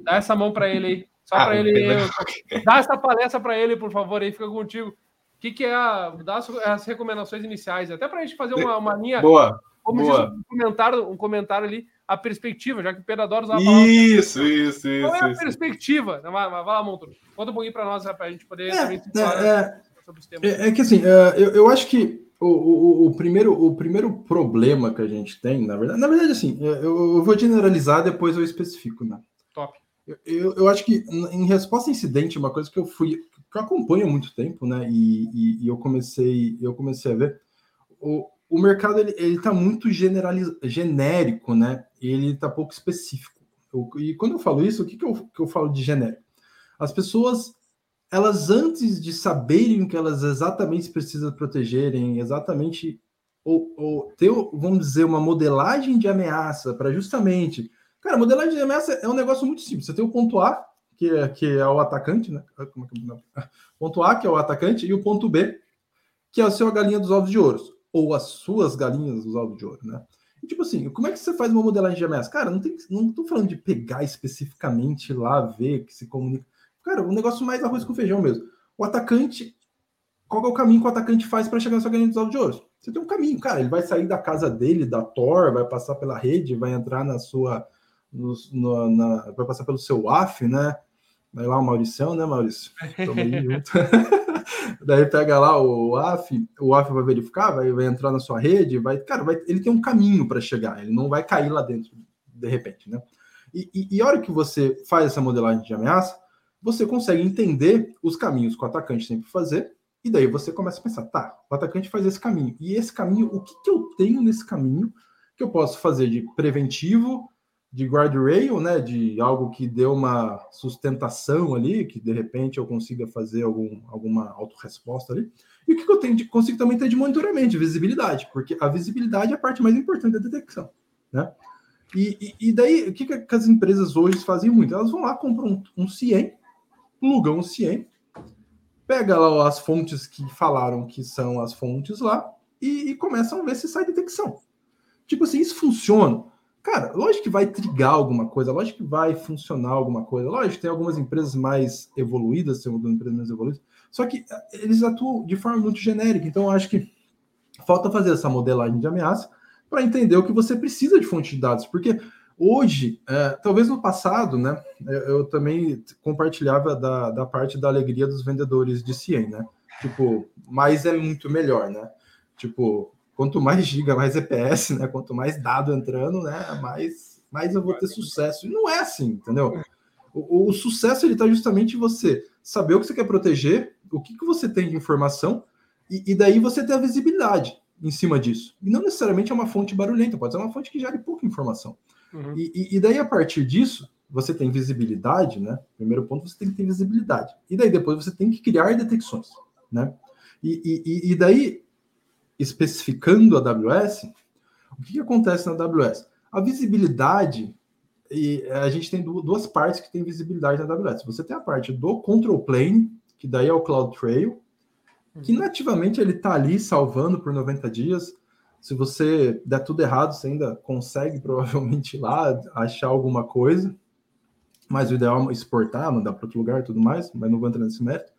Dá essa mão para ele aí. Só ah, para ele. Eu, dá essa palestra para ele, por favor, aí fica contigo. O que, que é a. Dá as, as recomendações iniciais, até para a gente fazer uma, uma linha. Boa. Como boa. Diz, um comentário, um comentário ali a perspectiva, já que o Pedro adora usar a palavra. Isso, isso, isso. Qual é a isso. perspectiva? Vai, vai lá, Monto. Conta um pouquinho para nós, para a gente poder é, falar é, sobre os temas. É, é que assim, é, eu, eu acho que o, o, o, primeiro, o primeiro problema que a gente tem, na verdade, na verdade, assim, eu, eu vou generalizar, depois eu especifico, né? Top. Eu, eu acho que em resposta a incidente, uma coisa que eu fui, que eu acompanho há muito tempo, né? E, e, e eu comecei, eu comecei a ver. O, o mercado ele está muito genérico, né? Ele está pouco específico. e quando eu falo isso, o que, que, eu, que eu falo de genérico? As pessoas, elas antes de saberem o que elas exatamente precisam protegerem, exatamente, ou, ou ter, vamos dizer, uma modelagem de ameaça para justamente. Cara, modelagem de ameaça é um negócio muito simples. Você tem o ponto A, que é, que é o atacante, né? Como é que, não. Ponto A, que é o atacante, e o ponto B, que é a sua galinha dos ovos de ouro, ou as suas galinhas dos ovos de ouro, né? E, tipo assim, como é que você faz uma modelagem de ameaça? Cara, não tem, não tô falando de pegar especificamente lá, ver que se comunica. Cara, um negócio mais arroz com feijão mesmo. O atacante, qual é o caminho que o atacante faz para chegar na sua galinha dos ovos de ouro? Você tem um caminho, cara. Ele vai sair da casa dele, da Tor, vai passar pela rede, vai entrar na sua. No, no, na, vai passar pelo seu AF, né? Vai lá o Mauricião, né, Maurício? Tamo junto. Daí pega lá o AF, o AF vai verificar, vai, vai entrar na sua rede, vai, cara, vai, ele tem um caminho para chegar, ele não vai cair lá dentro de repente, né? E, e, e a hora que você faz essa modelagem de ameaça, você consegue entender os caminhos que o atacante tem que fazer, e daí você começa a pensar, tá, o atacante faz esse caminho, e esse caminho, o que, que eu tenho nesse caminho que eu posso fazer de preventivo, de guardrail, né, de algo que dê uma sustentação ali, que de repente eu consiga fazer algum, alguma autorresposta ali. E o que, que eu tenho de, consigo também ter de monitoramento, de visibilidade, porque a visibilidade é a parte mais importante da detecção, né? E, e, e daí, o que, que as empresas hoje fazem muito? Elas vão lá, compram um, um CIEM, plugam o CIEM, pega lá as fontes que falaram que são as fontes lá e, e começam a ver se sai detecção. Tipo assim, isso funciona. Cara, lógico que vai trigar alguma coisa, lógico que vai funcionar alguma coisa, lógico que tem algumas empresas mais evoluídas, tem algumas empresas mais evoluídas, só que eh, eles atuam de forma muito genérica, então eu acho que falta fazer essa modelagem de ameaça para entender o que você precisa de fonte de dados, porque hoje, é, talvez no passado, né, eu, eu também compartilhava da, da parte da alegria dos vendedores de CIEM, né, tipo, mais é muito melhor, né, tipo, quanto mais giga, mais EPS, né? Quanto mais dado entrando, né? Mais, mais eu vou ter sucesso. E não é assim, entendeu? O, o sucesso ele está justamente em você saber o que você quer proteger, o que, que você tem de informação, e, e, daí você ter a visibilidade em cima disso. E não necessariamente é uma fonte barulhenta, pode ser uma fonte que gere pouca informação. Uhum. E, e, daí, a partir disso, você tem visibilidade, né? Primeiro ponto, você tem que ter visibilidade. E daí, depois, você tem que criar detecções, né? E, e, e daí, especificando a AWS, o que, que acontece na AWS? A visibilidade, e a gente tem duas partes que tem visibilidade na AWS. Você tem a parte do control plane, que daí é o CloudTrail, que uhum. nativamente ele está ali salvando por 90 dias. Se você der tudo errado, você ainda consegue provavelmente ir lá achar alguma coisa. Mas o ideal é exportar, mandar para outro lugar e tudo mais, mas não vou entrar nesse mérito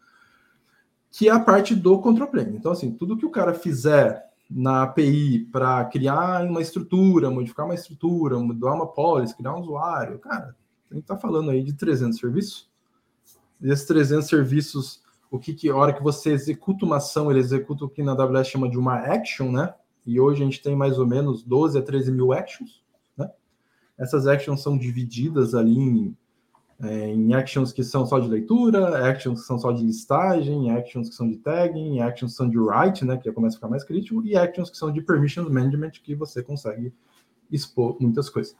que é a parte do control plane. Então, assim, tudo que o cara fizer na API para criar uma estrutura, modificar uma estrutura, mudar uma policy, criar um usuário, cara, a gente está falando aí de 300 serviços. Esses 300 serviços, o que, que a hora que você executa uma ação, ele executa o que na AWS chama de uma action, né? E hoje a gente tem mais ou menos 12 a 13 mil actions, né? Essas actions são divididas ali em é, em actions que são só de leitura, actions que são só de listagem, actions que são de tagging, actions que são de write, né, que já começa a ficar mais crítico, e actions que são de permissions management, que você consegue expor muitas coisas.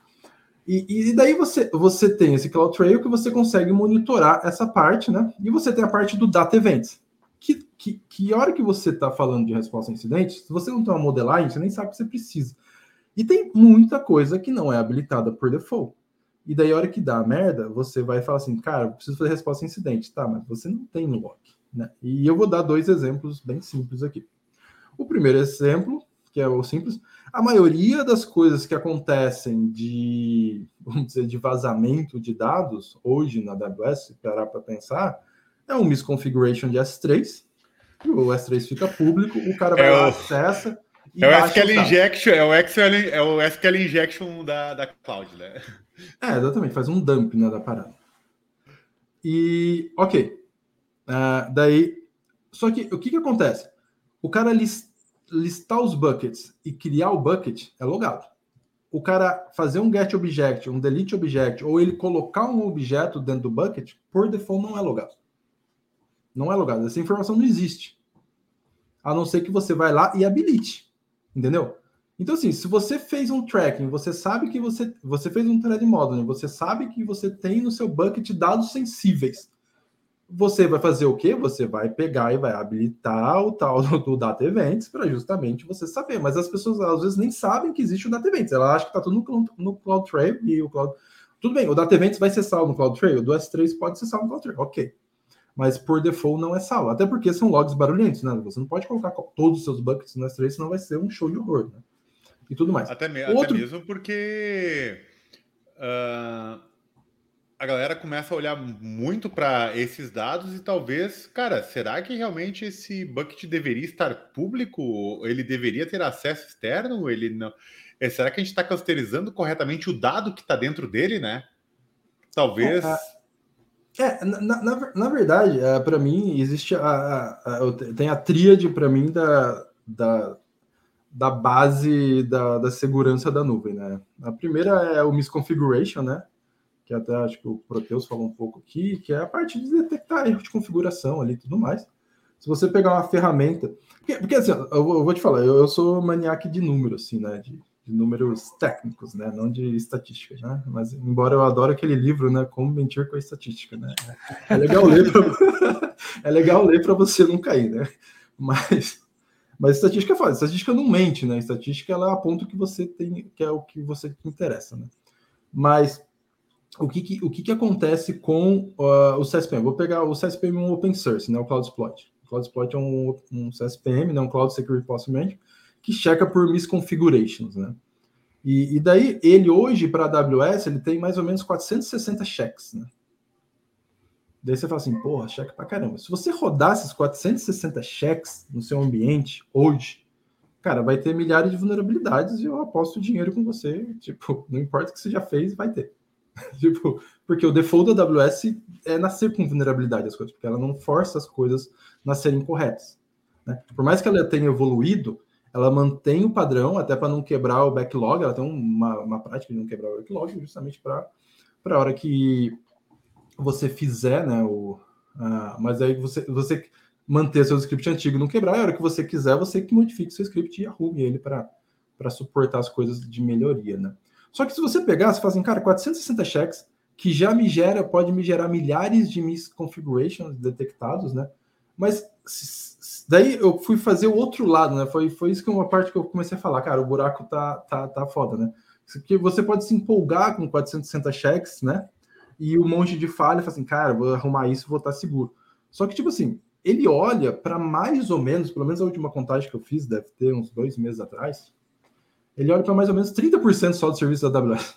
E, e daí você, você tem esse CloudTrail que você consegue monitorar essa parte, né? E você tem a parte do Data Events, que, que, que hora que você está falando de resposta a incidentes, se você não tem uma modelagem, você nem sabe o que você precisa. E tem muita coisa que não é habilitada por default. E daí, a hora que dá a merda, você vai falar assim, cara, eu preciso fazer resposta a incidente. Tá, mas você não tem no log. Né? E eu vou dar dois exemplos bem simples aqui. O primeiro exemplo, que é o simples, a maioria das coisas que acontecem de, vamos dizer, de vazamento de dados hoje na AWS, parar para pensar, é um misconfiguration de S3, o S3 fica público, o cara vai é lá, o... acessa. É o SQL injection, é o SQL, é o SQL injection da, da cloud, né? É, exatamente, faz um dump né, da parada. E, ok. Uh, daí, só que o que, que acontece? O cara list, listar os buckets e criar o bucket é logado. O cara fazer um get object, um delete object, ou ele colocar um objeto dentro do bucket, por default não é logado. Não é logado. Essa informação não existe. A não ser que você vai lá e habilite. Entendeu? Então, assim, se você fez um tracking, você sabe que você, você fez um thread modeling, você sabe que você tem no seu bucket dados sensíveis. Você vai fazer o quê? Você vai pegar e vai habilitar o tal do Data Events para justamente você saber. Mas as pessoas às vezes nem sabem que existe o Data Events. Ela acha que está tudo no, no CloudTrail e o Cloud. Tudo bem, o Data Events vai ser salvo no CloudTrail, o do S3 pode ser salvo no CloudTrail, ok. Mas por default não é salvo. Até porque são logs barulhentos, né? Você não pode colocar todos os seus buckets no S3, senão vai ser um show de horror, né? e tudo mais. Até, me, Outro... até mesmo porque uh, a galera começa a olhar muito para esses dados e talvez, cara, será que realmente esse bucket deveria estar público? Ele deveria ter acesso externo? Ele não? É, será que a gente está clusterizando corretamente o dado que está dentro dele, né? Talvez. É, é na, na, na verdade, é, para mim, existe a, a, a, tem a tríade para mim da, da da base da, da segurança da nuvem, né? A primeira é o misconfiguration, né? Que até acho que o Proteus falou um pouco aqui, que é a parte de detectar erro de configuração ali e tudo mais. Se você pegar uma ferramenta. Porque, porque assim, eu vou, eu vou te falar, eu, eu sou maniaque de números, assim, né? De, de, números técnicos, né? Não de estatística, né? Mas, embora eu adore aquele livro, né? Como mentir com a estatística, né? É legal ler para é legal ler para você não cair, né? Mas mas estatística faz, estatística não mente, né? Estatística ela aponta o que você tem, que é o que você te interessa, né? Mas o que, que o que, que acontece com uh, o CSPM? Vou pegar o CSPM um open source, né? O CloudSploit. O CloudSploit é um, um CSPM, né? Um Cloud Security Posture Management, que checa por misconfigurations, né? E, e daí ele hoje para a AWS ele tem mais ou menos 460 checks, né? Daí você fala assim, porra, cheque pra caramba. Se você rodar esses 460 cheques no seu ambiente hoje, cara, vai ter milhares de vulnerabilidades e eu aposto dinheiro com você. Tipo, não importa o que você já fez, vai ter. tipo, porque o default da AWS é nascer com vulnerabilidade as coisas, porque ela não força as coisas nascerem corretas. Né? Por mais que ela tenha evoluído, ela mantém o padrão, até para não quebrar o backlog, ela tem uma, uma prática de não quebrar o backlog, justamente para a hora que você fizer, né? O, mas aí você, você manter seu script antigo não quebrar, a hora que você quiser, você que modifique seu script e arrume ele para suportar as coisas de melhoria, né? Só que se você pegar, você faz assim, cara, 460 checks, que já me gera, pode me gerar milhares de misconfigurations detectados, né? Mas daí eu fui fazer o outro lado, né? Foi, foi isso que é uma parte que eu comecei a falar, cara, o buraco tá, tá, tá foda, né? Porque você pode se empolgar com 460 checks, né? e um monte de falha, assim, cara, vou arrumar isso, vou estar seguro. Só que, tipo assim, ele olha para mais ou menos, pelo menos a última contagem que eu fiz, deve ter uns dois meses atrás, ele olha para mais ou menos 30% só do serviço da AWS.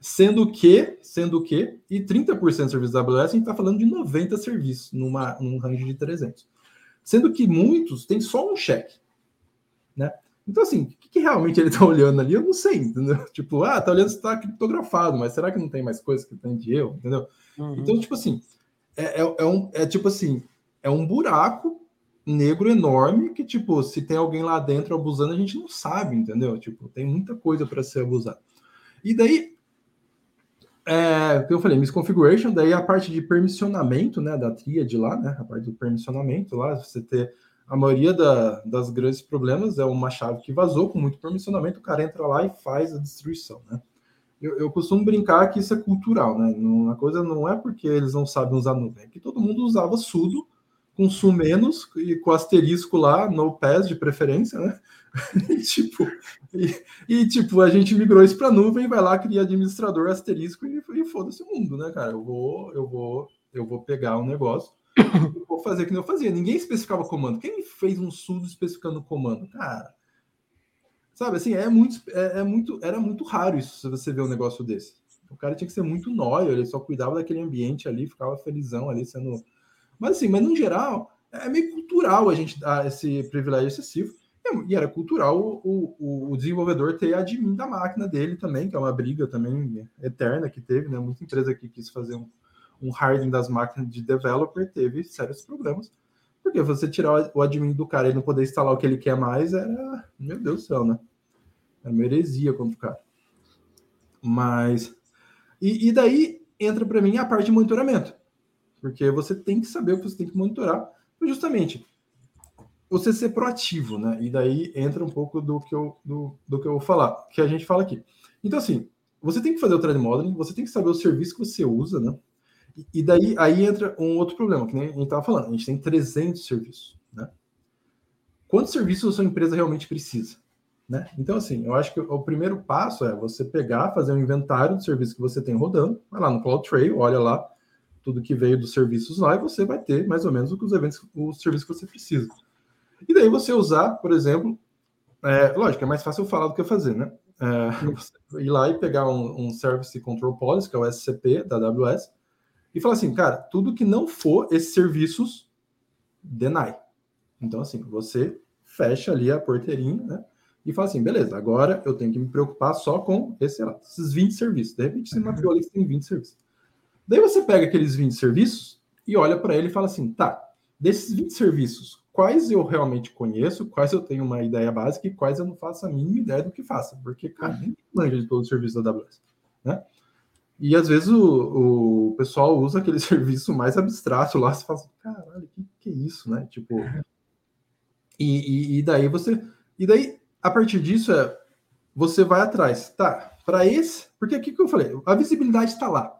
Sendo que, sendo que, e 30% do serviço da AWS, a gente está falando de 90 serviços numa, num range de 300. Sendo que muitos têm só um cheque, né? Então, assim, o que, que realmente ele está olhando ali, eu não sei, entendeu? Tipo, ah, tá olhando se está criptografado, mas será que não tem mais coisa que tem de eu, entendeu? Uhum. Então, tipo assim, é, é, é, um, é tipo assim, é um buraco negro enorme que, tipo, se tem alguém lá dentro abusando, a gente não sabe, entendeu? Tipo, tem muita coisa para ser abusada. E daí, é, eu falei, misconfiguration, daí a parte de permissionamento, né, da tríade lá, né, a parte do permissionamento lá, você ter a maioria da, das grandes problemas é uma chave que vazou com muito permissionamento, o cara entra lá e faz a destruição, né? Eu, eu costumo brincar que isso é cultural, né? Uma coisa não é porque eles não sabem usar nuvem, é que todo mundo usava sudo com su menos e com asterisco lá, no PES de preferência, né? e, tipo, e, e, tipo, a gente migrou isso para nuvem, vai lá, cria administrador asterisco e, e foda-se o mundo, né, cara? Eu vou, eu vou, eu vou pegar um negócio vou fazer que nem eu fazia. Ninguém especificava comando. Quem fez um sudo especificando comando? Cara, sabe assim, é muito, é, é, muito, era muito raro isso, se você ver um negócio desse. O cara tinha que ser muito nóio, ele só cuidava daquele ambiente ali, ficava felizão ali sendo. Mas assim, mas no geral, é meio cultural a gente dar esse privilégio excessivo. E era cultural o, o, o desenvolvedor ter admin da máquina dele também, que é uma briga também eterna que teve, né? Muita empresa que quis fazer um, um hardening das máquinas de developer teve sérios problemas. Porque você tirar o admin do cara e não poder instalar o que ele quer mais era, meu Deus do céu, né? Era uma heresia contra o cara. Mas. E, e daí entra para mim a parte de monitoramento. Porque você tem que saber o que você tem que monitorar. Justamente, você ser proativo, né? E daí entra um pouco do que eu, do, do que eu vou falar, que a gente fala aqui. Então, assim, você tem que fazer o thread modeling, você tem que saber o serviço que você usa, né? E, daí aí entra um outro problema, que nem a gente estava falando, a gente tem 300 serviços, né? Quantos serviços a sua empresa realmente precisa? Né? Então, assim, eu acho que o primeiro passo é você pegar, fazer um inventário do serviço que você tem rodando, vai lá no CloudTrail, olha lá tudo que veio dos serviços lá e você vai ter mais ou menos os eventos, os serviços que você precisa. E daí você usar, por exemplo, é, lógico, é mais fácil eu falar do que eu fazer, né? É, ir lá e pegar um, um, Service Control Policy, que é o SCP da AWS, e falar assim, cara, tudo que não for esses serviços, deny. Então, assim, você fecha ali a porteirinha, né? E fala assim, beleza, agora eu tenho que me preocupar só com esse, lá, esses 20 serviços. De repente, você mapeou ali que tem 20 serviços. Daí você pega aqueles 20 serviços e olha para ele e fala assim, tá, desses 20 serviços, quais eu realmente conheço, quais eu tenho uma ideia básica e quais eu não faço a mínima ideia do que faça, porque, cara, nem manja de todo o serviço da AWS, né? E às vezes o, o pessoal usa aquele serviço mais abstrato lá, você fala assim, caralho, que, que é isso, né? Tipo, e, e, e, daí você, e daí, a partir disso, é, você vai atrás, tá, para esse, porque aqui que eu falei, a visibilidade está lá,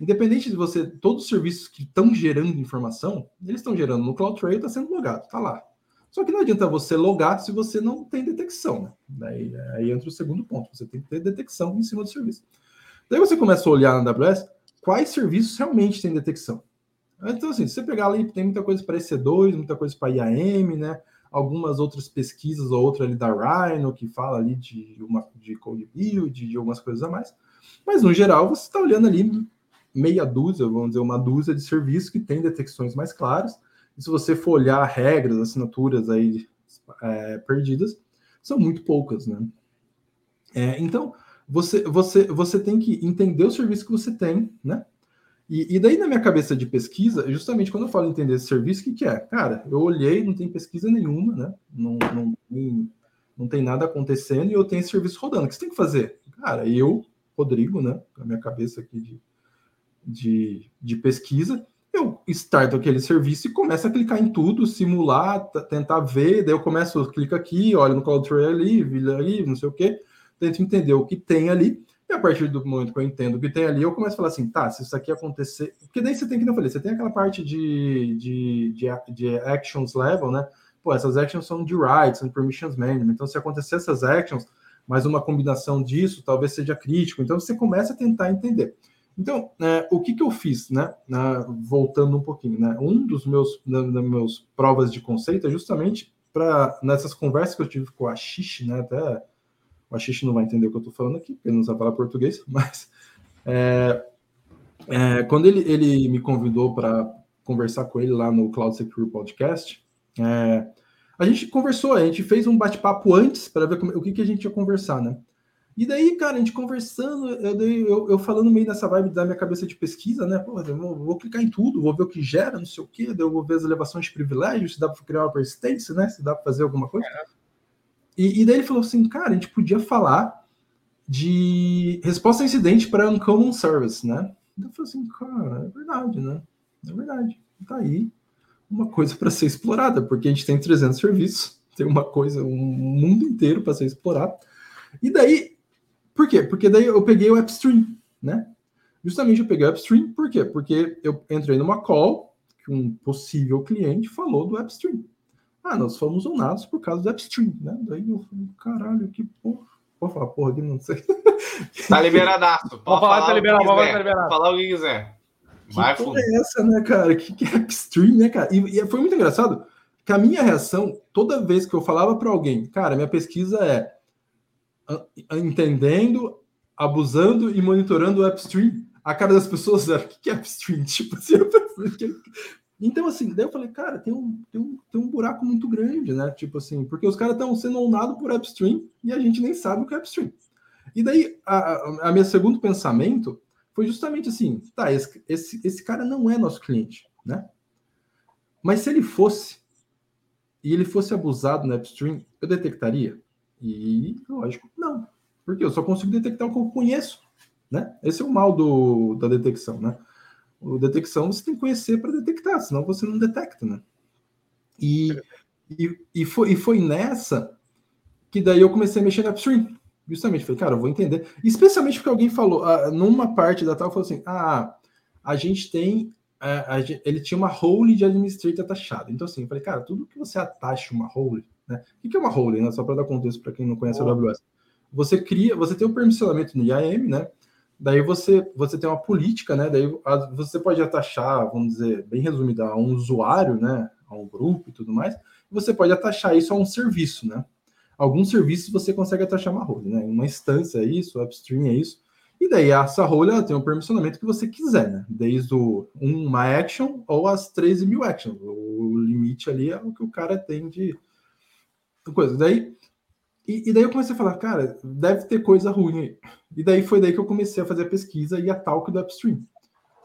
Independente de você, todos os serviços que estão gerando informação, eles estão gerando no CloudTrail, está sendo logado, está lá. Só que não adianta você logar se você não tem detecção. Né? Daí aí entra o segundo ponto, você tem que ter detecção em cima do serviço. Daí você começa a olhar na AWS quais serviços realmente têm detecção. Então, assim, se você pegar ali, tem muita coisa para EC2, muita coisa para IAM, né? Algumas outras pesquisas ou outra ali da Rhino, que fala ali de, uma, de code build, de algumas coisas a mais. Mas, no geral, você está olhando ali meia dúzia, vamos dizer, uma dúzia de serviços que tem detecções mais claras. E se você for olhar regras, assinaturas aí é, perdidas, são muito poucas, né? É, então, você, você, você tem que entender o serviço que você tem, né? E, e, daí, na minha cabeça de pesquisa, justamente quando eu falo entender esse serviço, o que, que é? Cara, eu olhei, não tem pesquisa nenhuma, né? Não, não, tem, não tem nada acontecendo e eu tenho esse serviço rodando. O que você tem que fazer? Cara, eu, Rodrigo, né? Na minha cabeça aqui de de, de pesquisa, eu starto aquele serviço e começo a clicar em tudo, simular, tentar ver, daí eu começo, clico aqui, olho no CloudTrail ali, ali, não sei o que, tento entender o que tem ali, e a partir do momento que eu entendo o que tem ali, eu começo a falar assim, tá, se isso aqui acontecer, porque daí você tem que, não falei, você tem aquela parte de, de, de, de actions level, né, pô, essas actions são de rights, são permissions management, então se acontecer essas actions, mais uma combinação disso, talvez seja crítico, então você começa a tentar entender. Então, é, o que, que eu fiz, né? Na, voltando um pouquinho, né? Um dos meus, das meus provas de conceito é justamente para nessas conversas que eu tive com a Xixi, né? Até o Ashish não vai entender o que eu estou falando aqui, porque ele não sabe falar português, mas é, é, quando ele, ele me convidou para conversar com ele lá no Cloud Secure Podcast, é, a gente conversou, a gente fez um bate-papo antes para ver como, o que, que a gente ia conversar, né? E daí, cara, a gente conversando, eu, eu, eu, falando meio nessa vibe da minha cabeça de pesquisa, né? Pô, eu vou, clicar em tudo, vou ver o que gera, não sei o quê, daí eu vou ver as elevações de privilégios, se dá para criar uma persistência, né? Se dá para fazer alguma coisa. É. E, e, daí ele falou assim, cara, a gente podia falar de resposta a incidente para Uncommon Service, né? Eu falei assim, cara, é verdade, né? É verdade. Tá aí uma coisa para ser explorada, porque a gente tem 300 serviços, tem uma coisa, um mundo inteiro para ser explorado. E daí por quê? Porque daí eu peguei o upstream, né? Justamente eu peguei o upstream, por quê? Porque eu entrei numa call que um possível cliente falou do upstream. Ah, nós fomos unados por causa do upstream, né? Daí eu falei, caralho, que porra. Vou falar porra aqui, não sei. Tá liberadaço. Pode falar, falar tá liberado, pode tá liberado. Falar o que quiser. Vai que porra é essa, né, cara? Que, que é upstream, né, cara? E, e foi muito engraçado que a minha reação, toda vez que eu falava para alguém, cara, minha pesquisa é entendendo, abusando e monitorando o upstream, a cara das pessoas era: o que é upstream? Tipo assim, então, assim, daí eu falei, cara, tem um, tem um, tem um buraco muito grande, né? Tipo assim, porque os caras estão sendo onados por upstream e a gente nem sabe o que é upstream. E daí, a, a meu segundo pensamento foi justamente assim: tá, esse, esse, esse cara não é nosso cliente, né? Mas se ele fosse, e ele fosse abusado no upstream, eu detectaria? E, lógico, não. Porque eu só consigo detectar o que eu conheço, né? Esse é o mal do, da detecção, né? O detecção você tem que conhecer para detectar, senão você não detecta, né? E, E, e, foi, e foi nessa que daí eu comecei a mexer na upstream. Justamente, falei, cara, eu vou entender. Especialmente porque alguém falou, ah, numa parte da tal, falou assim: ah, a gente tem. A, a, ele tinha uma role de administrator taxada. Então, assim, eu falei, cara, tudo que você atacha uma role, né? O que é uma role, né? Só para dar contexto para quem não conhece oh. a AWS. Você cria, você tem um permissionamento no IAM, né? Daí você, você tem uma política, né? Daí você pode atachar, vamos dizer, bem resumida, a um usuário, né? A um grupo e tudo mais. Você pode atachar isso a um serviço, né? Alguns serviços você consegue atachar uma role, né? Uma instância é isso, upstream é isso. E daí essa role ela tem o permissionamento que você quiser, né? Desde o, uma action ou as 13 mil actions. O limite ali é o que o cara tem de coisa. Daí, e, e, daí eu comecei a falar, cara, deve ter coisa ruim aí. E daí foi daí que eu comecei a fazer a pesquisa e a talk do upstream.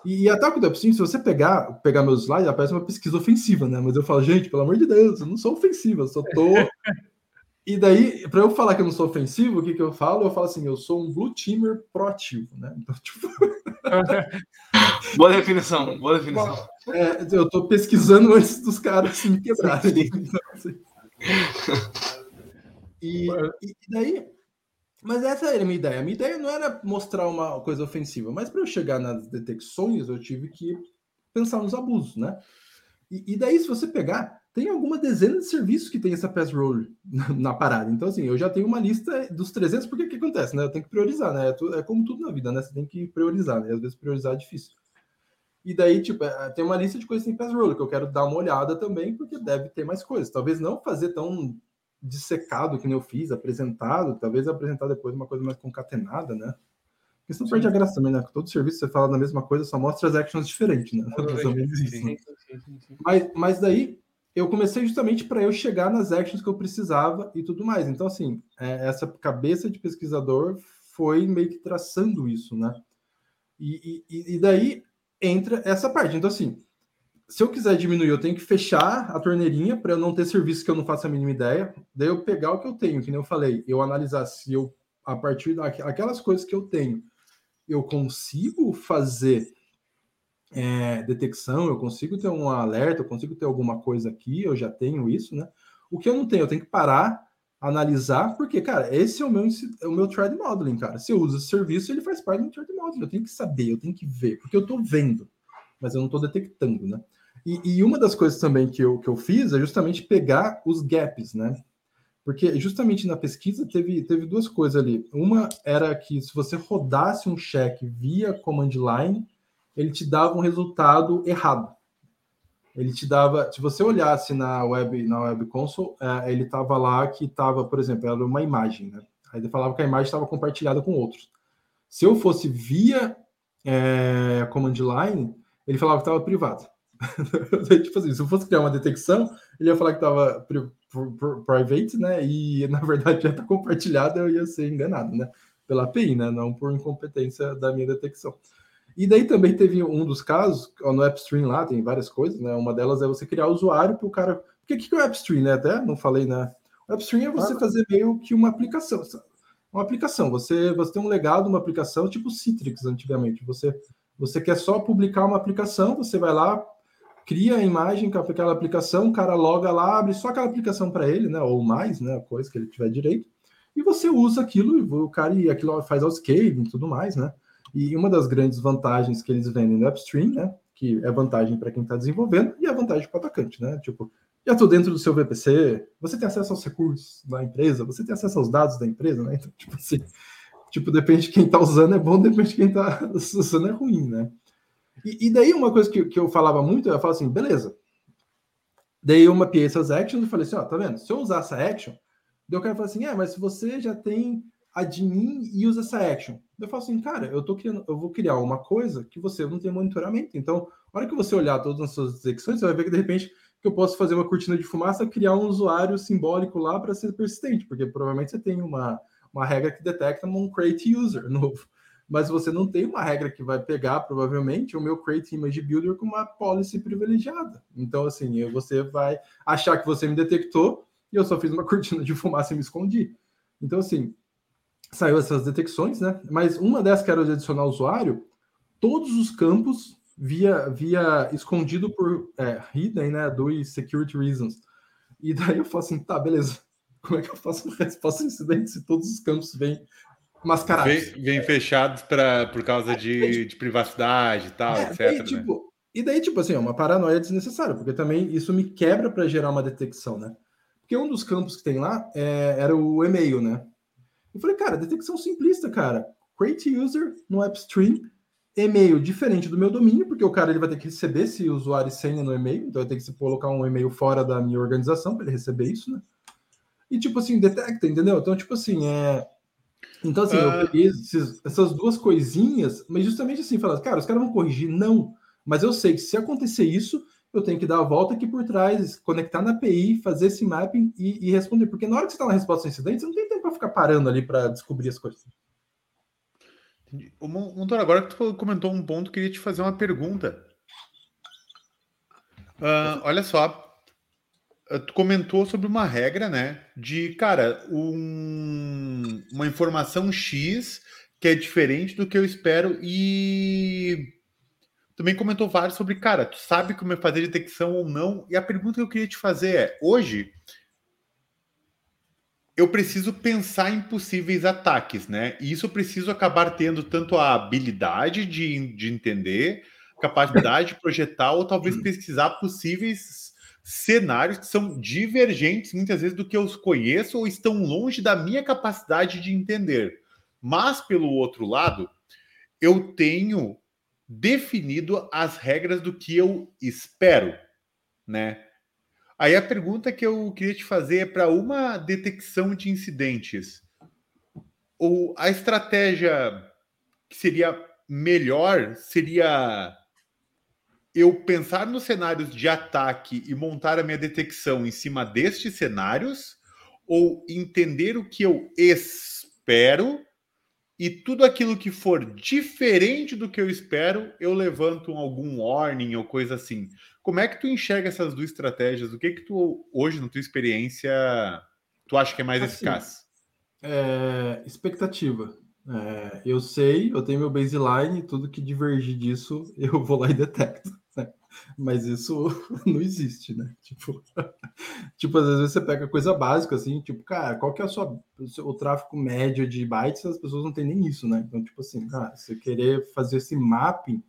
E, e a talk do upstream, se você pegar, pegar meus slides, aparece uma pesquisa ofensiva, né? Mas eu falo, gente, pelo amor de Deus, eu não sou ofensiva, eu só tô E daí, para eu falar que eu não sou ofensivo, o que, que eu falo? Eu falo assim, eu sou um blue teamer proativo, né? Então, tipo... boa definição, boa definição. É, eu estou pesquisando antes dos caras me quebrarem. Então, assim... e, e, daí, mas essa era a minha ideia. A minha ideia não era mostrar uma coisa ofensiva, mas para eu chegar nas detecções, eu tive que pensar nos abusos, né? E, e daí, se você pegar, tem alguma dezena de serviços que tem essa pass roll na, parada. Então, assim, eu já tenho uma lista dos 300, porque o que acontece, né? Eu tenho que priorizar, né? É, é, como tudo na vida, né? Você tem que priorizar, né? Às vezes priorizar é difícil. E daí, tipo, é, tem uma lista de coisas em pass roll que eu quero dar uma olhada também, porque deve ter mais coisas. Talvez não fazer tão dissecado que nem eu fiz, apresentado, talvez apresentar depois uma coisa mais concatenada, né? Porque senão perde a graça também, né? Todo serviço você fala da mesma coisa, só mostra as actions diferentes, né? né? Mas, mas daí, eu comecei justamente para eu chegar nas actions que eu precisava e tudo mais. Então, assim, é, essa cabeça de pesquisador foi meio que traçando isso, né? E, e, e, daí entra essa parte. Então, assim, se eu quiser diminuir, eu tenho que fechar a torneirinha para eu não ter serviço que eu não faço a mínima ideia. Daí eu pegar o que eu tenho, que nem eu falei, eu analisar se eu, a partir daquelas coisas que eu tenho, eu consigo fazer é, detecção, eu consigo ter um alerta, eu consigo ter alguma coisa aqui, eu já tenho isso, né? O que eu não tenho, eu tenho que parar, analisar, porque, cara, esse é o meu, é o meu thread modeling, cara. Se eu uso esse serviço, ele faz parte do thread modeling. Eu tenho que saber, eu tenho que ver, porque eu estou vendo, mas eu não estou detectando, né? E, e, uma das coisas também que eu, que eu fiz é justamente pegar os gaps, né? Porque justamente na pesquisa teve, teve duas coisas ali. Uma era que se você rodasse um check via command line, ele te dava um resultado errado. Ele te dava, se você olhasse na web, na web console, é, ele estava lá que estava, por exemplo, era uma imagem, né? Aí ele falava que a imagem estava compartilhada com outros. Se eu fosse via é, command line, ele falava que estava privado. tipo assim, se eu fosse criar uma detecção, ele ia falar que estava private, né? E na verdade já está compartilhado, eu ia ser enganado, né? Pela API, né? Não por incompetência da minha detecção. E daí também teve um dos casos, no AppStream lá, tem várias coisas, né? Uma delas é você criar usuário para o cara. Porque o que é o AppStream, né? Até não falei, né? O AppStream é você ah. fazer meio que uma aplicação. Uma aplicação. Você, você tem um legado, uma aplicação, tipo Citrix antigamente. Você, você quer só publicar uma aplicação, você vai lá, cria a imagem com aquela aplicação, o cara loga lá, abre só aquela aplicação para ele, né? Ou mais, né? Coisa que ele tiver direito. E você usa aquilo, e o cara e aquilo faz ao scaling e tudo mais, né? E uma das grandes vantagens que eles vendem no upstream, né? Que é vantagem para quem está desenvolvendo e é vantagem para o atacante, né? Tipo, já estou dentro do seu VPC, você tem acesso aos recursos da empresa, você tem acesso aos dados da empresa, né? Então, tipo assim, tipo, depende de quem está usando é bom, depende de quem está usando é ruim, né? E, e, daí uma coisa que, que eu falava muito, eu falava assim, beleza. Daí eu mapeei essas actions e falei assim, ó, tá vendo? Se eu usar essa action, daí o cara fala assim, é, mas se você já tem admin e usa essa action. Eu falo assim, cara, eu tô criando, eu vou criar uma coisa que você não tem monitoramento. Então, na hora que você olhar todas as suas execuções, você vai ver que de repente que eu posso fazer uma cortina de fumaça, criar um usuário simbólico lá para ser persistente, porque provavelmente você tem uma, uma regra que detecta um create user novo. Mas você não tem uma regra que vai pegar, provavelmente, o meu create image builder com uma policy privilegiada. Então, assim, você vai achar que você me detectou e eu só fiz uma cortina de fumaça e me escondi. Então, assim, saiu essas detecções, né? Mas uma dessas que era de adicionar usuário, todos os campos via, via escondido por é, hidden, né? Do security reasons. E daí eu falo assim, tá, beleza. Como é que eu faço uma resposta de incidente se todos os campos vêm mascarados? Vem, vem fechados pra, por causa de, de privacidade e tal, é, etc. Daí, né? tipo, e daí, tipo assim, é uma paranoia desnecessária, porque também isso me quebra para gerar uma detecção, né? Porque um dos campos que tem lá é, era o e-mail, né? Eu falei, cara, detecção simplista, cara. Create user no upstream, e-mail diferente do meu domínio, porque o cara ele vai ter que receber esse usuário e senha no e-mail, então eu tenho que colocar um e-mail fora da minha organização para ele receber isso, né? E tipo assim, detecta, entendeu? Então, tipo assim, é. Então, assim, uh... eu ah. peguei esses, essas duas coisinhas, mas justamente assim, falando, cara, os caras vão corrigir? Não. Mas eu sei que se acontecer isso, eu tenho que dar a volta aqui por trás, conectar na API, fazer esse mapping e, e responder. Porque na hora que você está na resposta ao incidente, você não tem tempo para ficar parando ali para descobrir as coisas. Montor, agora que tu comentou um ponto, queria te fazer uma pergunta. Uh, olha só, ah, tu comentou sobre uma regra, né? De, cara, um, uma informação X que é diferente do que eu espero e também comentou vários sobre, cara, tu sabe como é fazer detecção ou não? E a pergunta que eu queria te fazer é: hoje eu preciso pensar em possíveis ataques, né? E isso eu preciso acabar tendo tanto a habilidade de, de entender, capacidade de projetar, ou talvez pesquisar possíveis cenários que são divergentes muitas vezes do que eu conheço ou estão longe da minha capacidade de entender. Mas, pelo outro lado, eu tenho definido as regras do que eu espero, né? Aí a pergunta que eu queria te fazer é para uma detecção de incidentes, ou a estratégia que seria melhor seria eu pensar nos cenários de ataque e montar a minha detecção em cima destes cenários, ou entender o que eu espero e tudo aquilo que for diferente do que eu espero, eu levanto algum warning ou coisa assim. Como é que tu enxerga essas duas estratégias? O que que tu hoje na tua experiência tu acha que é mais assim, eficaz? É, expectativa. É, eu sei, eu tenho meu baseline, tudo que divergir disso eu vou lá e detecto. Mas isso não existe, né? Tipo, tipo, às vezes você pega coisa básica, assim, tipo, cara, qual que é a sua, o tráfego médio de bytes? As pessoas não têm nem isso, né? Então, tipo assim, cara, você querer fazer esse mapping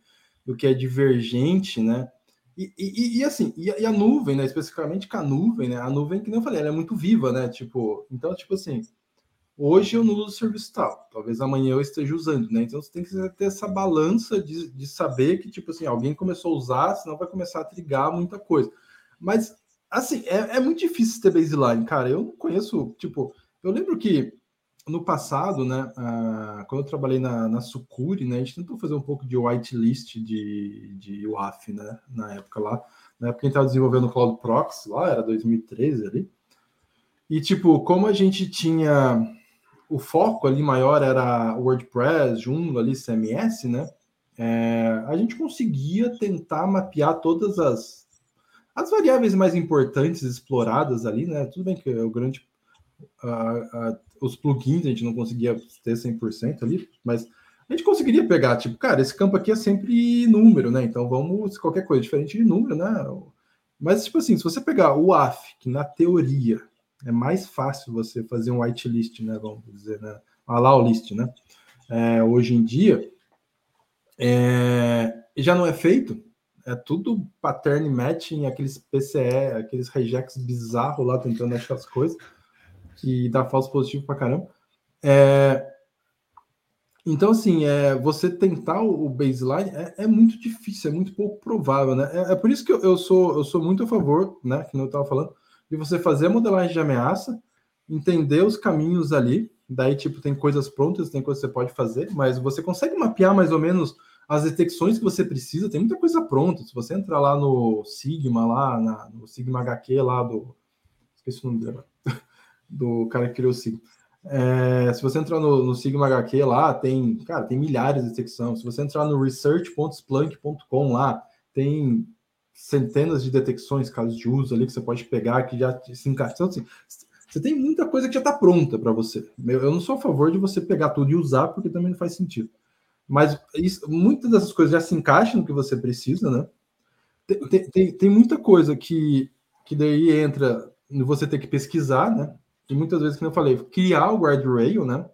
do que é divergente, né? E, e, e assim, e a, e a, nuvem, né? Especificamente com a nuvem, né? A nuvem, que nem eu falei, ela é muito viva, né? Tipo, então, tipo assim, Hoje eu não uso serviço tal, talvez amanhã eu esteja usando, né? Então você tem que ter essa balança de, de saber que, tipo assim, alguém começou a usar, senão vai começar a trigar muita coisa. Mas, assim, é, é muito difícil ter baseline, cara. Eu não conheço, tipo, eu lembro que no passado, né, quando eu trabalhei na, na Sucuri, né, a gente tentou fazer um pouco de whitelist de, de UAF, né, na época lá. Na época a gente estava desenvolvendo o Cloud Proxy, lá era 2013 ali. E, tipo, como a gente tinha o foco ali maior era WordPress, Joomla, ali, CMS, né? É, a gente conseguia tentar mapear todas as, as variáveis mais importantes exploradas ali, né? Tudo bem que o grande. os plugins a gente não conseguia ter 100% ali, mas a gente conseguiria pegar, tipo, cara, esse campo aqui é sempre número, né? Então vamos, qualquer coisa diferente de número, né? Mas, tipo assim, se você pegar o AF, que na teoria é mais fácil você fazer um whitelist, né? Vamos dizer, né? A allow list, né? É, hoje em dia, é, já não é feito, é tudo pattern matching, aqueles PCE, aqueles regex bizarros lá tentando achar as coisas, que dá falso positivo pra caramba. É, então, assim, é, você tentar o baseline é, é, muito difícil, é muito pouco provável, né? É, é por isso que eu, eu, sou, eu sou muito a favor, né? Que eu estava falando, de você fazer a modelagem de ameaça, entender os caminhos ali, daí, tipo, tem coisas prontas, tem coisas que você pode fazer, mas você consegue mapear mais ou menos as detecções que você precisa, tem muita coisa pronta. Se você entrar lá no Sigma, lá na, no Sigma HQ, lá do. Esqueci o nome dele, do cara que criou o Sigma. É, se você entrar no, no, Sigma HQ lá, tem, cara, tem milhares de detecções. Se você entrar no research.splunk.com lá, tem centenas de detecções, casos de uso ali que você pode pegar que já se encaixam. Então, assim, você tem muita coisa que já está pronta para você. Eu não sou a favor de você pegar tudo e usar, porque também não faz sentido. Mas isso, muitas dessas coisas já se encaixam no que você precisa, né? Tem, tem, tem muita coisa que, que daí entra você ter que pesquisar, né? E muitas vezes, como eu falei, criar o guardrail, né?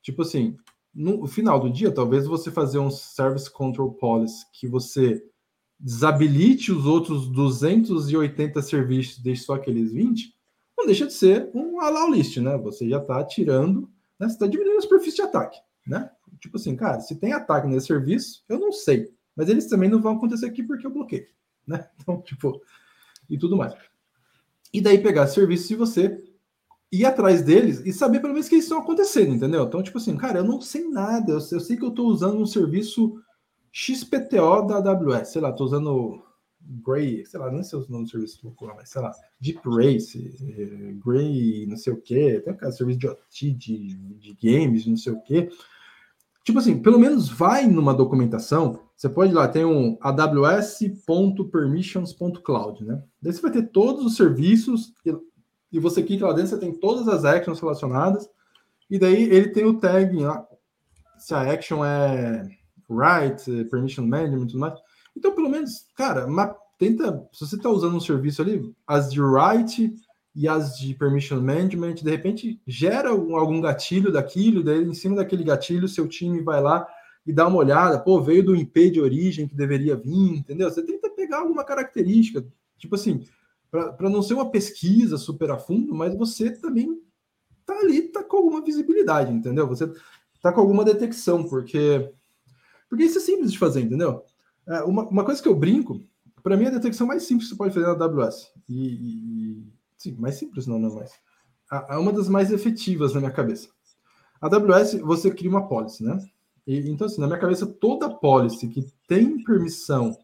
Tipo assim, no final do dia, talvez você fazer um service control policy que você desabilite os outros 280 serviços, deixe só aqueles 20, não deixa de ser um allow list, né? Você já está tirando, né? Você está diminuindo a superfície de ataque, né? Tipo assim, cara, se tem ataque nesse serviço, eu não sei, mas eles também não vão acontecer aqui porque eu bloqueei, né? Então, tipo, e tudo mais. E daí pegar serviços e você ir atrás deles e saber pelo menos que eles estão acontecendo, entendeu? Então, tipo assim, cara, eu não sei nada, eu eu sei que eu estou usando um serviço XPTO da AWS, sei lá, estou usando Gray, sei lá, não sei o nome do serviço que vou mas sei lá, Deep Race, eh, Gray, não sei o que, tem aquele serviço de OT, de, de games, não sei o que. Tipo assim, pelo menos vai numa documentação, você pode ir lá, tem um aws.permissions.cloud, né? Daí você vai ter todos os serviços e você clica lá dentro, você tem todas as actions relacionadas, e daí ele tem o tag lá, se a action é right, permission management tudo mais. Então, pelo menos, cara, tenta, se você está usando um serviço ali, as de right e as de permission management, de repente gera algum gatilho daquilo, daí em cima daquele gatilho, seu time vai lá e dá uma olhada, pô, veio do IP de origem que deveria vir, entendeu? Você tenta pegar alguma característica, tipo assim, para não ser uma pesquisa super a fundo, mas você também tá ali, tá com alguma visibilidade, entendeu? Você tá com alguma detecção, porque porque isso é simples de fazer, entendeu? É, uma, uma coisa que eu brinco, para mim é a detecção mais simples que você pode fazer na AWS. E, e sim, mais simples não, não mais. É uma das mais efetivas na minha cabeça. A AWS, você cria uma policy, né? E, então, assim, na minha cabeça, toda policy que tem permissão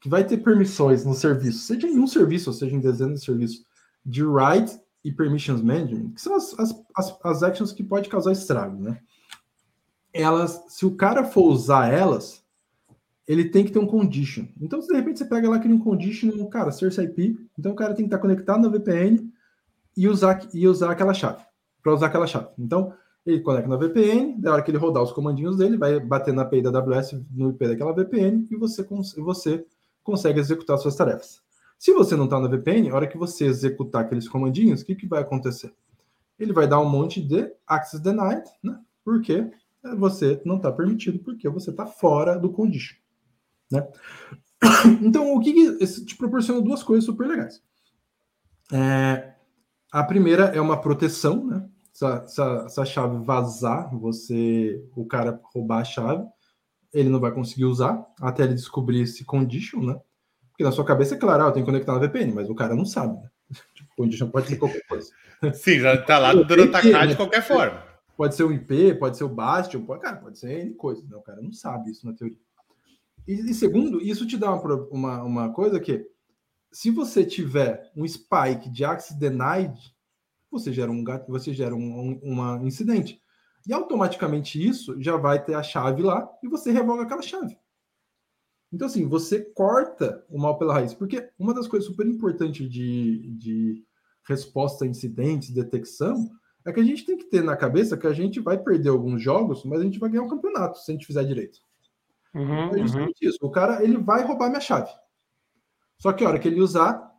que vai ter permissões no serviço, seja em um serviço, ou seja em dezenas de serviços, de write e permissions management, que são as, as, as, as actions que pode causar estrago, né? Elas, se o cara for usar elas, ele tem que ter um condition. Então, se de repente você pega lá cria um condition, cara, source IP, então o cara tem que estar conectado na VPN e usar, e usar aquela chave, para usar aquela chave. Então, ele conecta na VPN, da hora que ele rodar os comandinhos dele, vai bater na API da AWS no IP daquela VPN e você, você consegue executar suas tarefas. Se você não está na VPN, a hora que você executar aqueles comandinhos, o que, que vai acontecer? Ele vai dar um monte de access denied, né? Porque você não está permitido, porque você está fora do condition, né? Então, o que, que te proporciona duas coisas super legais. É, a primeira é uma proteção, né? Se a, se, a, se a, chave vazar, você, o cara roubar a chave, ele não vai conseguir usar até ele descobrir esse condition, né? Porque na sua cabeça é claro, ah, eu tenho que conectar na VPN, mas o cara não sabe, né? Tipo, condition pode ser qualquer coisa. Sim, já tá lá dando atacar de qualquer forma. Pode ser o IP, pode ser o Bastion, pode, cara, pode ser N coisa, né? O cara não sabe isso na teoria. E, e segundo, isso te dá uma, uma, uma coisa que, se você tiver um spike de access denied, você gera um, você gera um, um incidente. E automaticamente isso já vai ter a chave lá e você revoga aquela chave. Então, assim, você corta o mal pela raiz. Porque uma das coisas super importantes de, de resposta a incidentes, detecção, é que a gente tem que ter na cabeça que a gente vai perder alguns jogos, mas a gente vai ganhar um campeonato se a gente fizer direito. Uhum, é justamente uhum. isso. O cara ele vai roubar minha chave. Só que a hora que ele usar,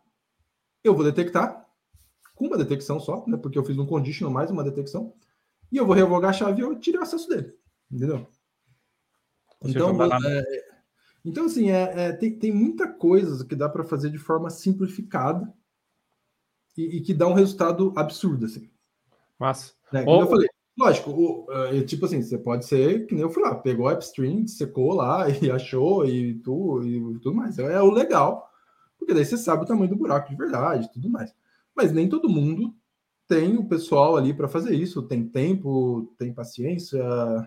eu vou detectar com uma detecção só, né? Porque eu fiz um conditional mais uma detecção e eu vou revogar a chave e eu tiro o acesso dele. Entendeu? Então, é, então assim, é, é, tem, tem muita coisa que dá para fazer de forma simplificada e, e, que dá um resultado absurdo, assim. Mas, é, como eu falei, lógico, o, é, tipo assim, você pode ser que nem eu fui lá, pegou a upstream, secou lá e achou e, tu, e tudo mais. É, é o legal, porque daí você sabe o tamanho do buraco de verdade tudo mais. Mas nem todo mundo tem o pessoal ali para fazer isso, tem tempo, tem paciência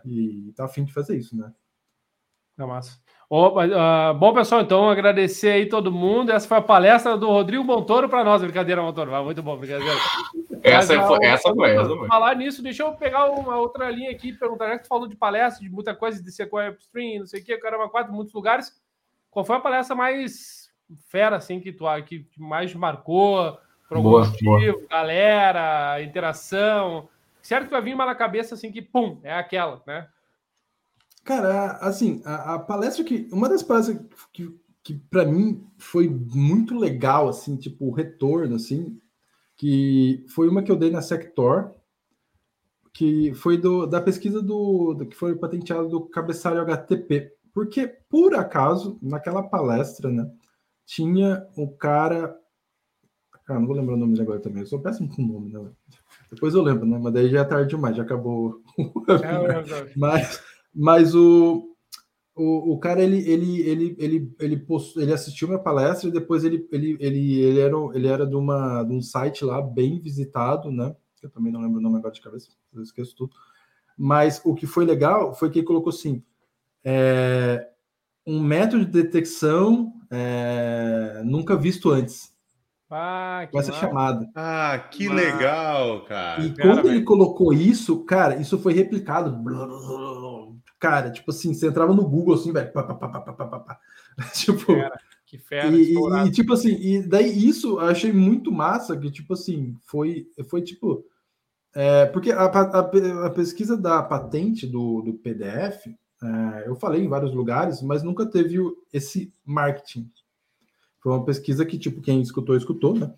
e tá afim de fazer isso, né? É massa. Oh, uh, bom, pessoal, então agradecer aí todo mundo. Essa foi a palestra do Rodrigo Montoro para nós. Brincadeira, Montoro. Muito bom, brincadeira. Essa, Mas, foi, essa foi essa. Foi. Falar nisso, deixa eu pegar uma outra linha aqui perguntar. Já que tu falou de palestra, de muita coisa, de Sequoia Upstream, não sei o que, caramba, quatro, muitos lugares. Qual foi a palestra mais fera, assim, que tu que mais marcou? Por boa, motivo, boa. galera, interação. Certo que vai vir uma na cabeça assim que, pum, é aquela, né? Cara, assim, a, a palestra que. Uma das palestras que, que para mim foi muito legal, assim, tipo, o retorno, assim, que foi uma que eu dei na Sector, que foi do, da pesquisa do, do que foi patenteado do cabeçalho HTTP. Porque, por acaso, naquela palestra, né, tinha o cara. Cara, não vou lembrar o nome dele agora também. Eu sou péssimo com o nome, né? Depois eu lembro, né? Mas daí já é tarde demais, já acabou. É mas, mas o, o, o cara, ele, ele, ele, ele, ele, post, ele assistiu minha palestra e depois ele, ele, ele, ele, era, ele era de, uma, de um site lá bem visitado, né? Eu também não lembro o nome agora de cabeça, eu esqueço tudo. Mas o que foi legal foi que ele colocou assim: é, um método de detecção é, nunca visto antes. Ah, com essa chamada. Ah, que legal, cara. E quando ele colocou isso, cara, isso foi replicado. Cara, tipo assim, você entrava no Google assim, velho. Pá, pá, pá, tipo. Fera, que fera. E, e, tipo assim, e daí isso eu achei muito massa, que tipo assim, foi, foi tipo. É, porque a, a, a, pesquisa da patente do, do PDF, é, eu falei em vários lugares, mas nunca teve esse marketing. Foi uma pesquisa que, tipo, quem escutou, escutou, né?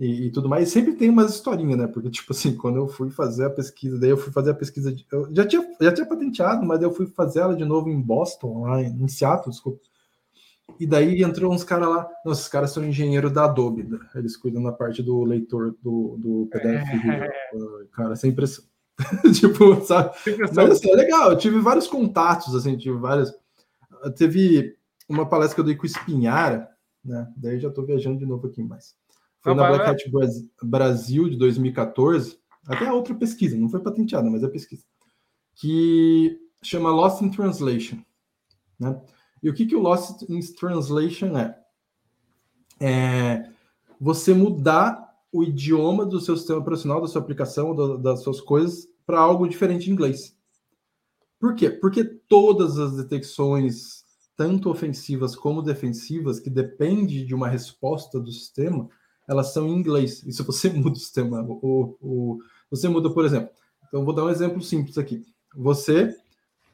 E, e, tudo mais. E sempre tem umas historinhas, né? Porque, tipo assim, quando eu fui fazer a pesquisa, daí eu fui fazer a pesquisa. De, eu já tinha, já tinha patenteado, mas eu fui fazer ela de novo em Boston, lá em Seattle, desculpa. E daí entrou uns caras lá. Nossa, esses caras são engenheiros da Adobe. Né? Eles cuidam da parte do leitor do, do PDF. É... Cara, sem impressão. tipo, sabe? Mas assim, é legal. Eu tive vários contatos, assim, tive várias. Teve uma palestra que eu dei com o Espinhara, né? Daí já estou viajando de novo aqui mais. Foi na Black Hat Brasil de 2014, até outra pesquisa, não foi patenteada, mas é pesquisa, que chama Lost in Translation. Né? E o que, que o Lost in Translation é? É você mudar o idioma do seu sistema operacional, da sua aplicação, do, das suas coisas, para algo diferente de inglês. Por quê? Porque todas as detecções tanto ofensivas como defensivas, que depende de uma resposta do sistema, elas são em inglês. E se você muda o sistema, o, o, você muda, por exemplo, então vou dar um exemplo simples aqui. Você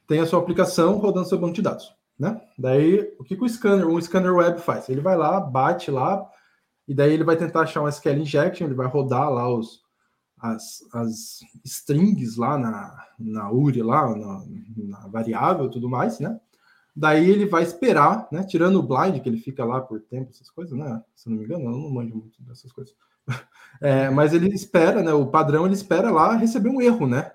tem a sua aplicação rodando seu banco de dados, né? Daí, o que, que o scanner, um scanner web faz? Ele vai lá, bate lá, e daí ele vai tentar achar um SQL injection, ele vai rodar lá os, as, as strings lá na, na URI, lá na, na variável tudo mais, né? Daí ele vai esperar, né? Tirando o blind, que ele fica lá por tempo, essas coisas, né? Se não me engano, eu não manjo muito dessas coisas. É, mas ele espera, né? O padrão ele espera lá receber um erro, né?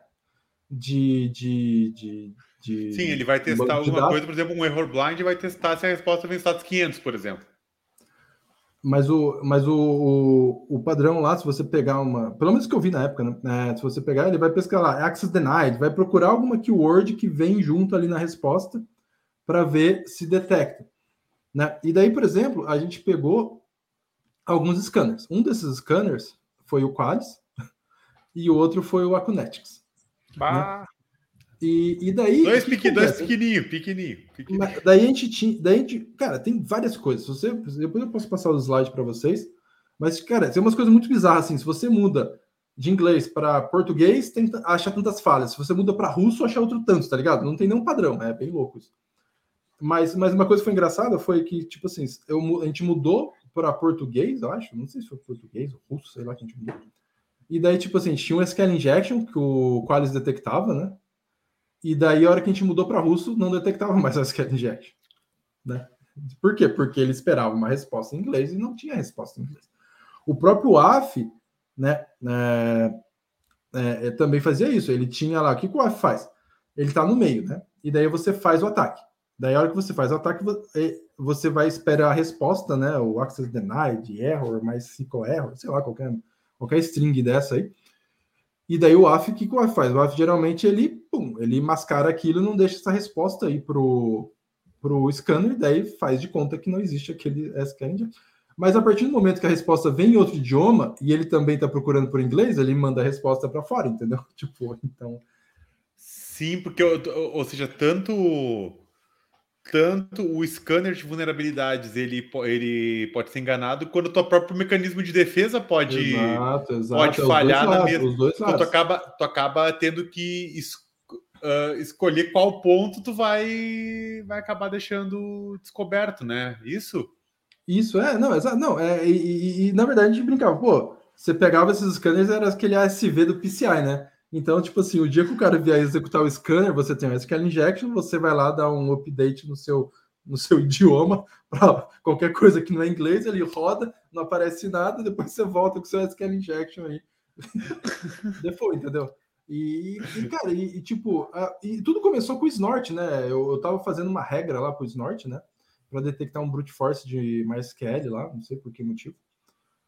De. de, de, de Sim, ele vai testar alguma coisa, por exemplo, um error blind e vai testar se a resposta vem status 500, por exemplo. Mas o, mas o, o, o, padrão lá, se você pegar uma. Pelo menos que eu vi na época, né? É, se você pegar, ele vai pescar lá, access denied, vai procurar alguma keyword que vem junto ali na resposta para ver se detecta. Né? E daí, por exemplo, a gente pegou alguns scanners. Um desses scanners foi o Qualis e o outro foi o Acunetics. Né? E, e daí. Dois, pequ... dois pequenininho, pequenininho, pequenininho. Daí a gente tinha. Daí a gente, cara, tem várias coisas. Você, depois eu posso passar os slides para vocês. Mas, cara, tem umas coisas muito bizarras assim. Se você muda de inglês para português, tem, acha tantas falhas. Se você muda para russo, acha outro tanto, tá ligado? Não tem nenhum padrão. É bem louco isso. Mas, mas uma coisa que foi engraçada foi que, tipo assim, eu, a gente mudou para português, eu acho. Não sei se foi português ou russo, sei lá que a gente mudou. E daí, tipo assim, tinha um SQL injection que o Qualis detectava, né? E daí, a hora que a gente mudou para russo, não detectava mais o SQL injection. Né? Por quê? Porque ele esperava uma resposta em inglês e não tinha resposta em inglês. O próprio AF, né, é, é, também fazia isso. Ele tinha lá, o que, que o AF faz? Ele está no meio, né? E daí você faz o ataque. Daí, a hora que você faz o ataque, é, você vai esperar a resposta, né? O access denied, error, mais SQL error, sei lá, qualquer, qualquer string dessa aí. E daí o AF, o que, que o AF faz? O AF geralmente ele, pum, ele mascara aquilo e não deixa essa resposta aí pro, pro scanner, e daí faz de conta que não existe aquele SQL. Mas a partir do momento que a resposta vem em outro idioma e ele também está procurando por inglês, ele manda a resposta para fora, entendeu? Tipo, então. Sim, porque, ou seja, tanto tanto o scanner de vulnerabilidades ele, ele pode ser enganado, quanto o teu próprio mecanismo de defesa pode, exato, exato. pode é falhar na mesma. Então, tu acaba, tu acaba tendo que es, uh, escolher qual ponto tu vai, vai acabar deixando descoberto, né? Isso? Isso, é, não, exato, não, é, e, e, e, na verdade a gente brincava, pô, você pegava esses scanners, era aquele ASV do PCI, né? Então, tipo assim, o dia que o cara vier executar o scanner, você tem o SQL Injection, você vai lá dar um update no seu, no seu idioma, para qualquer coisa que não é inglês, ele roda, não aparece nada, depois você volta com o seu SQL Injection aí. Depois, entendeu? E, e cara, e, e tipo, a, e tudo começou com o Snort, né? Eu, eu tava fazendo uma regra lá pro Snort, né? Para detectar um brute force de MySQL lá, não sei por que motivo.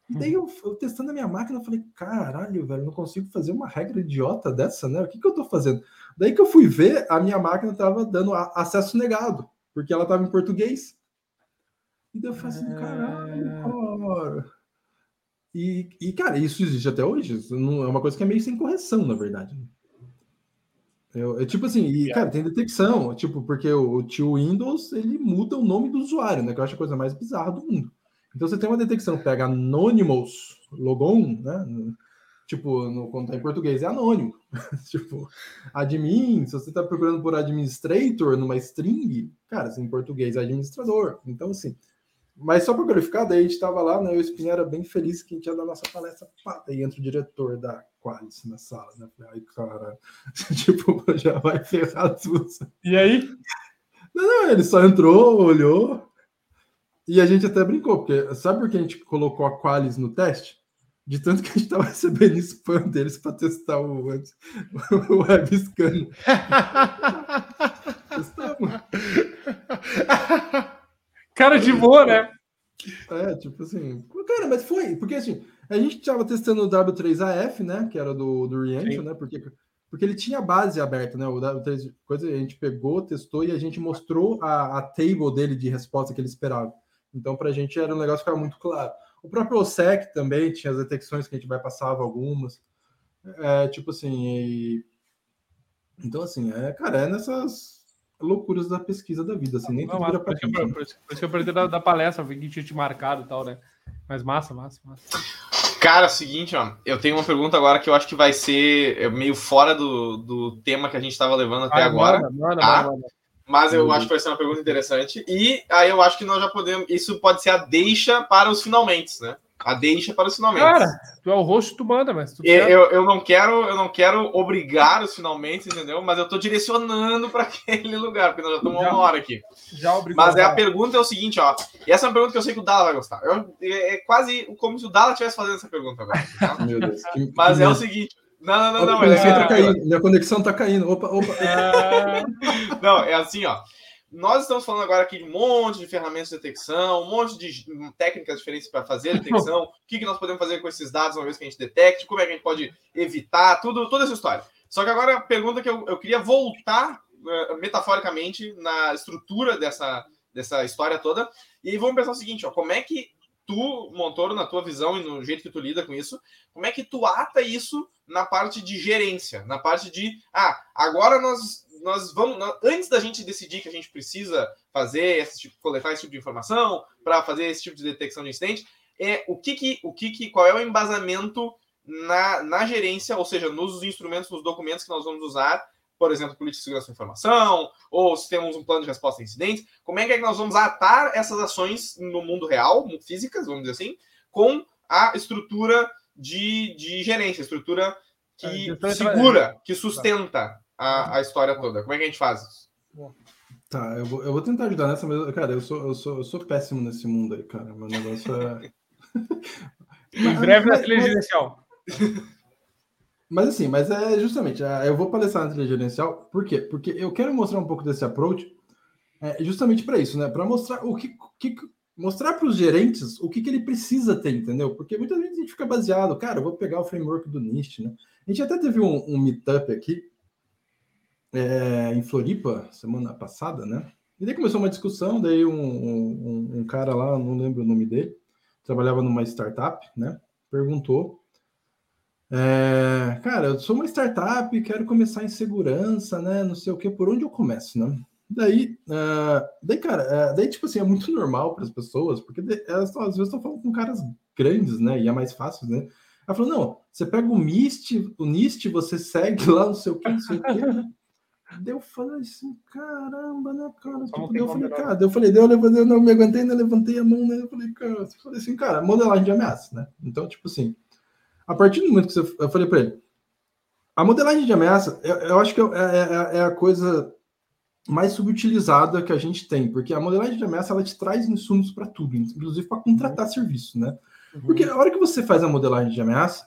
E daí eu, eu, testando a minha máquina, eu falei, caralho, velho, não consigo fazer uma regra idiota dessa, né? O que, que eu tô fazendo? Daí que eu fui ver, a minha máquina tava dando acesso negado, porque ela tava em português. E daí eu falei assim, caralho, ah. cara. E, e, cara, isso existe até hoje. Isso não, é uma coisa que é meio sem correção, na verdade. Eu, é tipo assim, e, cara, tem detecção, tipo, porque o, o tio Windows ele muda o nome do usuário, né? Que eu acho a coisa mais bizarra do mundo. Então você tem uma detecção, pega Anonymous Logon, né? Tipo, no, quando tá em português é anônimo. tipo, admin, se você tá procurando por administrator numa string, cara, assim, em português é administrador. Então, assim, mas só para verificar, daí a gente estava lá, né? Eu e o Spin era bem feliz que a gente ia dar nossa palestra. Pá, daí entra o diretor da Qualis na sala, né? Ai, cara, tipo, já vai ferrar tudo. E aí? Não, não, ele só entrou, olhou, e a gente até brincou, porque sabe por que a gente colocou a Qualis no teste? De tanto que a gente estava recebendo spam deles para testar o, o webscan. Cara de boa, né? É, tipo assim. Cara, mas foi, porque assim, a gente estava testando o W3AF, né? Que era do, do Reaction, né? Porque, porque ele tinha a base aberta, né? O W3 coisa, a gente pegou, testou e a gente mostrou a, a table dele de resposta que ele esperava. Então, para a gente era um negócio que ficava muito claro. O próprio OSEC também tinha as detecções que a gente vai passava algumas. É, tipo assim, e... então assim, é, cara, é nessas loucuras da pesquisa da vida, assim, nem não, tudo por, isso né? por, isso, que eu perdi da, da palestra, vi que tinha te marcado e tal, né? Mas massa, massa, massa. Cara, seguinte, ó, eu tenho uma pergunta agora que eu acho que vai ser meio fora do, do tema que a gente estava levando até agora. Manda, manda, tá? manda. Mas eu uhum. acho que vai ser uma pergunta interessante. E aí eu acho que nós já podemos. Isso pode ser a deixa para os finalmente, né? A deixa para os finalmente. Cara, tu é o rosto, tu manda, mas tu eu, eu, eu, não quero, eu não quero obrigar os finalmente, entendeu? Mas eu estou direcionando para aquele lugar, porque nós já estamos uma hora aqui. Já obrigado. Mas é, a pergunta é o seguinte, ó. E essa é uma pergunta que eu sei que o Dala vai gostar. Eu, é, é, quase como se o Dala estivesse fazendo essa pergunta agora. Tá? Meu Deus. Que, mas que é o seguinte. Não, não, não, não. É, tá caindo, minha conexão tá caindo. Opa, opa. É... Não, é assim, ó. Nós estamos falando agora aqui de um monte de ferramentas de detecção, um monte de técnicas diferentes para fazer a detecção, o que, que nós podemos fazer com esses dados uma vez que a gente detecte, como é que a gente pode evitar, tudo, toda essa história. Só que agora a pergunta que eu, eu queria voltar uh, metaforicamente na estrutura dessa, dessa história toda. E vamos pensar o seguinte: ó, como é que tu, Montoro, na tua visão e no jeito que tu lida com isso, como é que tu ata isso na parte de gerência, na parte de, ah, agora nós, nós vamos, antes da gente decidir que a gente precisa fazer esse tipo, coletar esse tipo de informação para fazer esse tipo de detecção de incidente, é o que que, o que que, qual é o embasamento na, na gerência, ou seja, nos instrumentos, nos documentos que nós vamos usar por exemplo, política de segurança da informação, ou se temos um plano de resposta a incidentes, como é que, é que nós vamos atar essas ações no mundo real, físicas, vamos dizer assim, com a estrutura de, de gerência, estrutura que é, segura, que sustenta a, a história toda. Como é que a gente faz isso? Tá, eu vou, eu vou tentar ajudar nessa, mas, cara, eu sou, eu, sou, eu sou péssimo nesse mundo aí, cara. Meu negócio é. em breve na telegerencial. Mas assim, mas é justamente, é, eu vou palestrar na trilha gerencial, por quê? Porque eu quero mostrar um pouco desse approach é, justamente para isso, né? Para mostrar o que, que mostrar para os gerentes o que, que ele precisa ter, entendeu? Porque muitas vezes a gente fica baseado, cara, eu vou pegar o framework do NIST, né? A gente até teve um, um meetup aqui é, em Floripa semana passada, né? E daí começou uma discussão, daí um, um, um cara lá, não lembro o nome dele, trabalhava numa startup, né? Perguntou é, cara, eu sou uma startup, quero começar em segurança, né? Não sei o que, por onde eu começo, né? Daí, uh, daí cara, uh, daí, tipo assim, é muito normal para as pessoas, porque elas tão, às vezes estão falando com caras grandes, né? E é mais fácil, né? Ela falou: não, você pega o MIST, o NIST, você segue lá, não sei o que, não sei o que. Daí eu falei assim, caramba, né, cara? Tipo, eu falei, cara, eu falei, eu, levantei, eu não me aguentei, né? Levantei a mão, né? Eu falei, cara, eu falei assim, cara, modelagem de ameaça, né? Então, tipo assim, a partir do momento que você, eu falei para ele, a modelagem de ameaça, eu, eu acho que é, é, é, a coisa mais subutilizada que a gente tem, porque a modelagem de ameaça ela te traz insumos para tudo, inclusive para contratar uhum. serviço, né? Uhum. Porque a hora que você faz a modelagem de ameaça,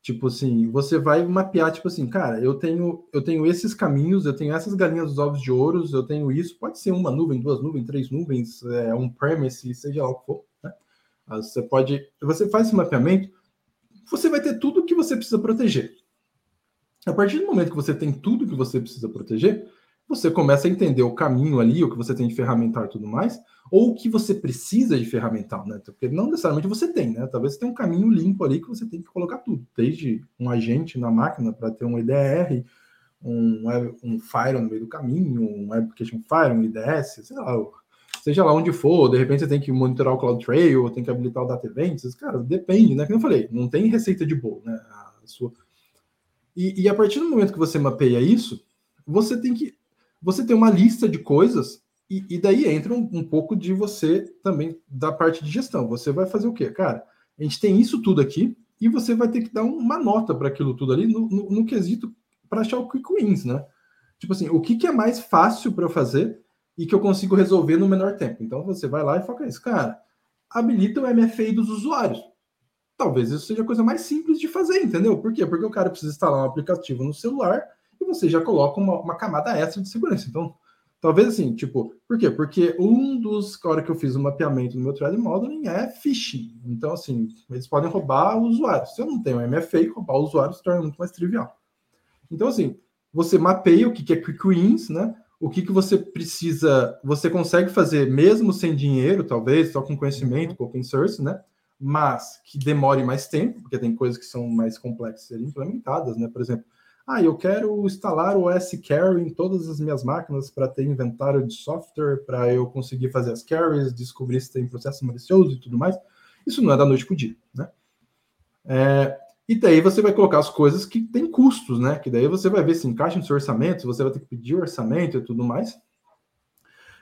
tipo assim, você vai mapear, tipo assim, cara, eu tenho eu tenho esses caminhos, eu tenho essas galinhas dos ovos de ouros, eu tenho isso, pode ser uma nuvem, duas nuvens, três nuvens, é, um premise, seja lá o que for, né? Você pode, você faz esse mapeamento, você vai ter tudo que você precisa proteger. A partir do momento que você tem tudo que você precisa proteger, você começa a entender o caminho ali, o que você tem de ferramental e tudo mais, ou o que você precisa de ferramental, né? Porque não necessariamente você tem, né? Talvez você tenha um caminho limpo ali que você tem que colocar tudo, desde um agente na máquina para ter um EDR, um, um Fire no meio do caminho, um Application Fire, um IDS, sei lá, seja lá onde for, de repente você tem que monitorar o CloudTrail, tem que habilitar o Data Events, cara, depende, né? Como eu falei, não tem receita de bolo, né? A sua... e, e a partir do momento que você mapeia isso, você tem que você tem uma lista de coisas e, e daí entra um, um, pouco de você também da parte de gestão. Você vai fazer o quê? Cara, a gente tem isso tudo aqui e você vai ter que dar uma nota para aquilo tudo ali no, no, no quesito para achar o quick wins, né? Tipo assim, o que, que é mais fácil para eu fazer e que eu consigo resolver no menor tempo. Então você vai lá e foca nisso. Cara, habilita o MFA dos usuários. Talvez isso seja a coisa mais simples de fazer, entendeu? Por quê? Porque o cara precisa instalar um aplicativo no celular e você já coloca uma, uma camada extra de segurança. Então, talvez assim, tipo, por quê? Porque um dos, a hora que eu fiz o mapeamento no meu thread modeling é phishing. Então, assim, eles podem roubar o usuário. Se eu não tenho MFA, roubar o usuário se torna muito mais trivial. Então, assim, você mapeia o que é quick wins, né? O que, que você precisa, você consegue fazer mesmo sem dinheiro, talvez, só com conhecimento, com open source, né? Mas que demore mais tempo, porque tem coisas que são mais complexas de serem implementadas, né? Por exemplo, ah, eu quero instalar o S-Carry em todas as minhas máquinas para ter inventário de software, para eu conseguir fazer as carries, descobrir se tem processo malicioso e tudo mais. Isso não é da noite para o dia, né? É, e daí você vai colocar as coisas que têm custos, né? Que daí você vai ver se encaixa no seu orçamento, você vai ter que pedir orçamento e tudo mais.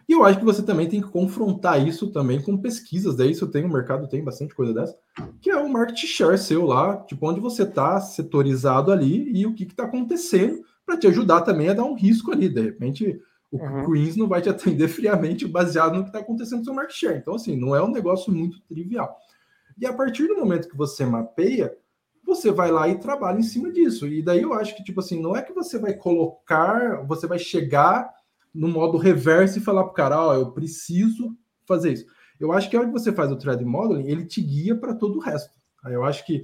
E eu acho que você também tem que confrontar isso também com pesquisas. Daí isso tem, o mercado tem bastante coisa dessa, que é o market share seu lá, tipo, onde você está setorizado ali e o que está acontecendo, para te ajudar também a dar um risco ali. De repente, o uhum. Queens não vai te atender friamente baseado no que está acontecendo no seu market share. Então, assim, não é um negócio muito trivial. E a partir do momento que você mapeia, você vai lá e trabalha em cima disso. E daí eu acho que, tipo assim, não é que você vai colocar, você vai chegar no modo reverso e falar para o cara, ó, oh, eu preciso fazer isso. Eu acho que a hora que você faz o thread modeling, ele te guia para todo o resto. Aí eu acho que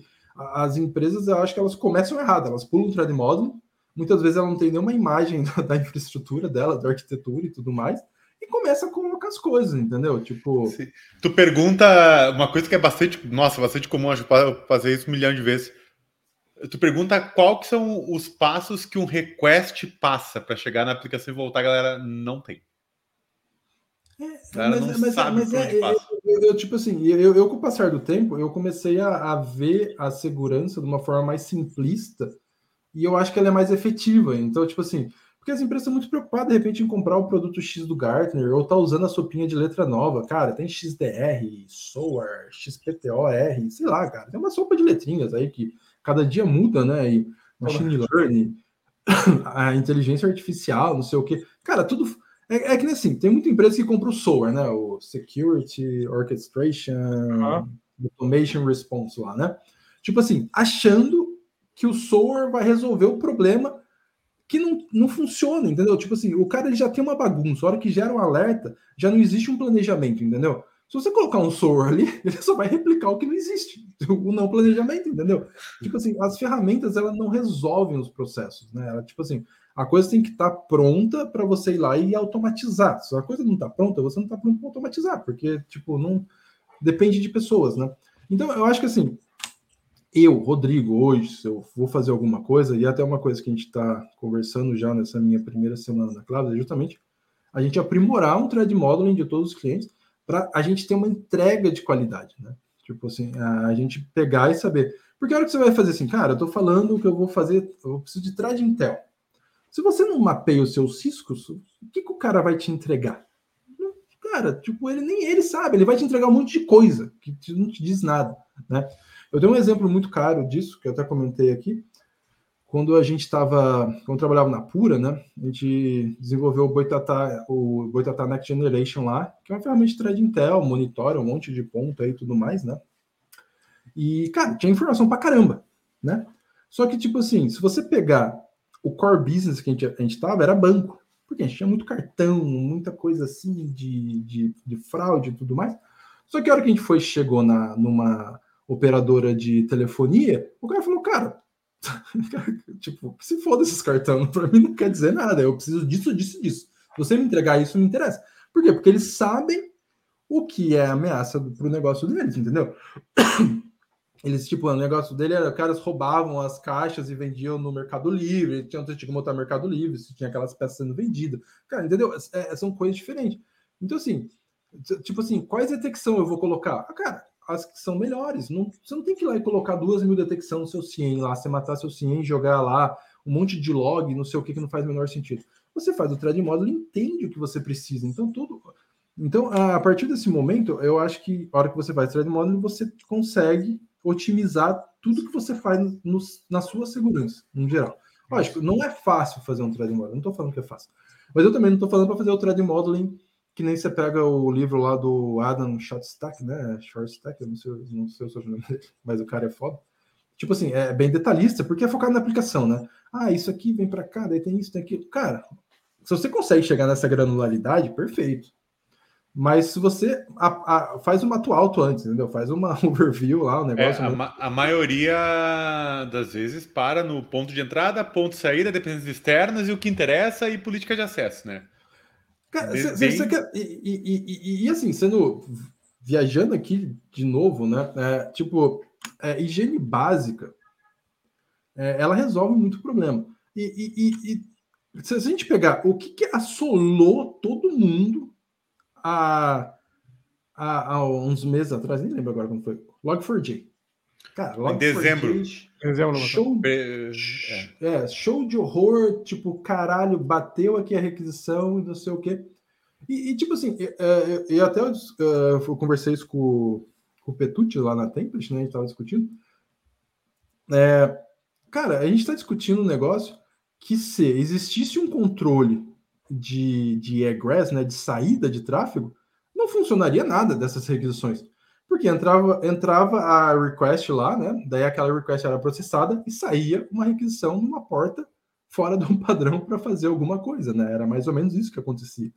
as empresas, eu acho que elas começam errado, elas pulam o thread modeling, muitas vezes ela não tem nenhuma imagem da, infraestrutura dela, da arquitetura e tudo mais, e começa a colocar as coisas, entendeu? Tipo. Sim. Tu pergunta uma coisa que é bastante, nossa, bastante comum, acho fazer isso um milhão de vezes. Tu pergunta qual que são os passos que um request passa para chegar na aplicação e voltar, a galera não tem. É, mas, não mas, sabe mas é, eu, eu, tipo assim, eu, eu, com o passar do tempo, eu comecei a, a, ver a segurança de uma forma mais simplista e eu acho que ela é mais efetiva. Então, tipo assim, porque as empresas estão muito preocupadas, de repente, em comprar o produto X do Gartner ou tá usando a sopinha de letra nova. Cara, tem XDR, SOAR, XPTOR, sei lá, cara. Tem uma sopa de letrinhas aí que cada dia muda, né? E machine learning, a inteligência artificial, não sei o quê. Cara, tudo. É, é que assim, tem muita empresa que compra o SOAR, né? O Security Orchestration uhum. Automation Response lá, né? Tipo assim, achando que o SOAR vai resolver o problema que não, não funciona, entendeu? Tipo assim, o cara ele já tem uma bagunça, a hora que gera um alerta, já não existe um planejamento, entendeu? Se você colocar um SOAR ali, ele só vai replicar o que não existe, o não planejamento, entendeu? Tipo assim, as ferramentas elas não resolvem os processos, né? Ela, tipo assim, a coisa tem que estar tá pronta para você ir lá e automatizar. Se a coisa não está pronta, você não está pronto para automatizar, porque tipo não depende de pessoas, né? Então eu acho que assim, eu, Rodrigo, hoje, se eu vou fazer alguma coisa, e até uma coisa que a gente está conversando já nessa minha primeira semana na Cloud, é justamente a gente aprimorar um thread modeling de todos os clientes para a gente ter uma entrega de qualidade, né? Tipo assim, a gente pegar e saber. Porque a hora que você vai fazer assim, cara, eu estou falando que eu vou fazer, eu preciso de thread Intel. Se você não mapeia os seus ciscos, o que, que o cara vai te entregar? Cara, tipo, ele nem ele sabe, ele vai te entregar um monte de coisa que não te diz nada, né? Eu tenho um exemplo muito caro disso, que eu até comentei aqui. Quando a gente estava, quando trabalhava na Pura, né, a gente desenvolveu o Boitatá, o Boitatá Next Generation lá, que é uma ferramenta de thread Intel, monitora um monte de ponto aí e tudo mais, né? E, cara, tinha informação pra caramba, né? Só que, tipo assim, se você pegar o core business que a gente, a gente tava, era banco. Porque a gente tinha muito cartão, muita coisa assim de, de, de fraude e tudo mais. Só que a hora que a gente foi, chegou na, numa operadora de telefonia, o cara falou, cara, tipo, se foda esses cartões, para mim não quer dizer nada, eu preciso disso, disso, disso. Você me entregar isso, me interessa. Por quê? Porque eles sabem o que é ameaça para o negócio deles, entendeu? Eles, tipo, o negócio dele era, caras roubavam as caixas e vendiam no Mercado Livre, tinha, tinha que montar Mercado Livre, se tinha aquelas peças sendo vendidas. Cara, entendeu? É, são coisas diferentes. Então, assim, tipo assim, quais detecção eu vou colocar? Ah, cara, as que são melhores. Não, você não tem que ir lá e colocar duas mil detecção no seu CIEM lá, você matar seu CIEM jogar lá um monte de log, não sei o que, que não faz o menor sentido. Você faz o thread model entende o que você precisa. Então, tudo. Então, a partir desse momento, eu acho que a hora que você faz thread model, você consegue otimizar tudo que você faz no, na sua segurança, em geral. Lógico, não é fácil fazer um thread modeling, não estou falando que é fácil. Mas eu também não estou falando para fazer o thread modeling que nem você pega o livro lá do Adam Shortstack, né? Shortstack, eu não sei, não sei o seu nome dele, mas o cara é foda. Tipo assim, é bem detalhista, porque é focado na aplicação, né? Ah, isso aqui vem para cá, daí tem isso, tem aquilo. Cara, se você consegue chegar nessa granularidade, perfeito. Mas se você a, a, faz uma atual antes, entendeu? Faz uma overview lá, o negócio. É, a, ma a, maioria das vezes para no ponto de entrada, ponto de saída, dependências externas e o que interessa e política de acesso, né? Cara, cê, bem... cê quer, e, e, e, e, assim, sendo viajando aqui de novo, né? É, tipo, é, higiene básica, é, ela resolve muito problema. E, se a gente pegar o que, que assolou todo mundo há, há, há, uns meses atrás, nem lembro agora como foi. Log4j. Cara, Log em dezembro. Show, é. é, show de horror, tipo, caralho, bateu aqui a requisição e não sei o quê. E, e tipo assim, e, até eu, eu, conversei isso com, com o Petucci lá na Tempest, né? A gente tava discutindo. É, cara, a gente está discutindo um negócio que se existisse um controle de, de egress, né, de saída de tráfego, não funcionaria nada dessas requisições. Porque entrava, entrava a request lá, né? Daí aquela request era processada e saía uma requisição numa porta fora de um padrão para fazer alguma coisa, né? Era mais ou menos isso que acontecia.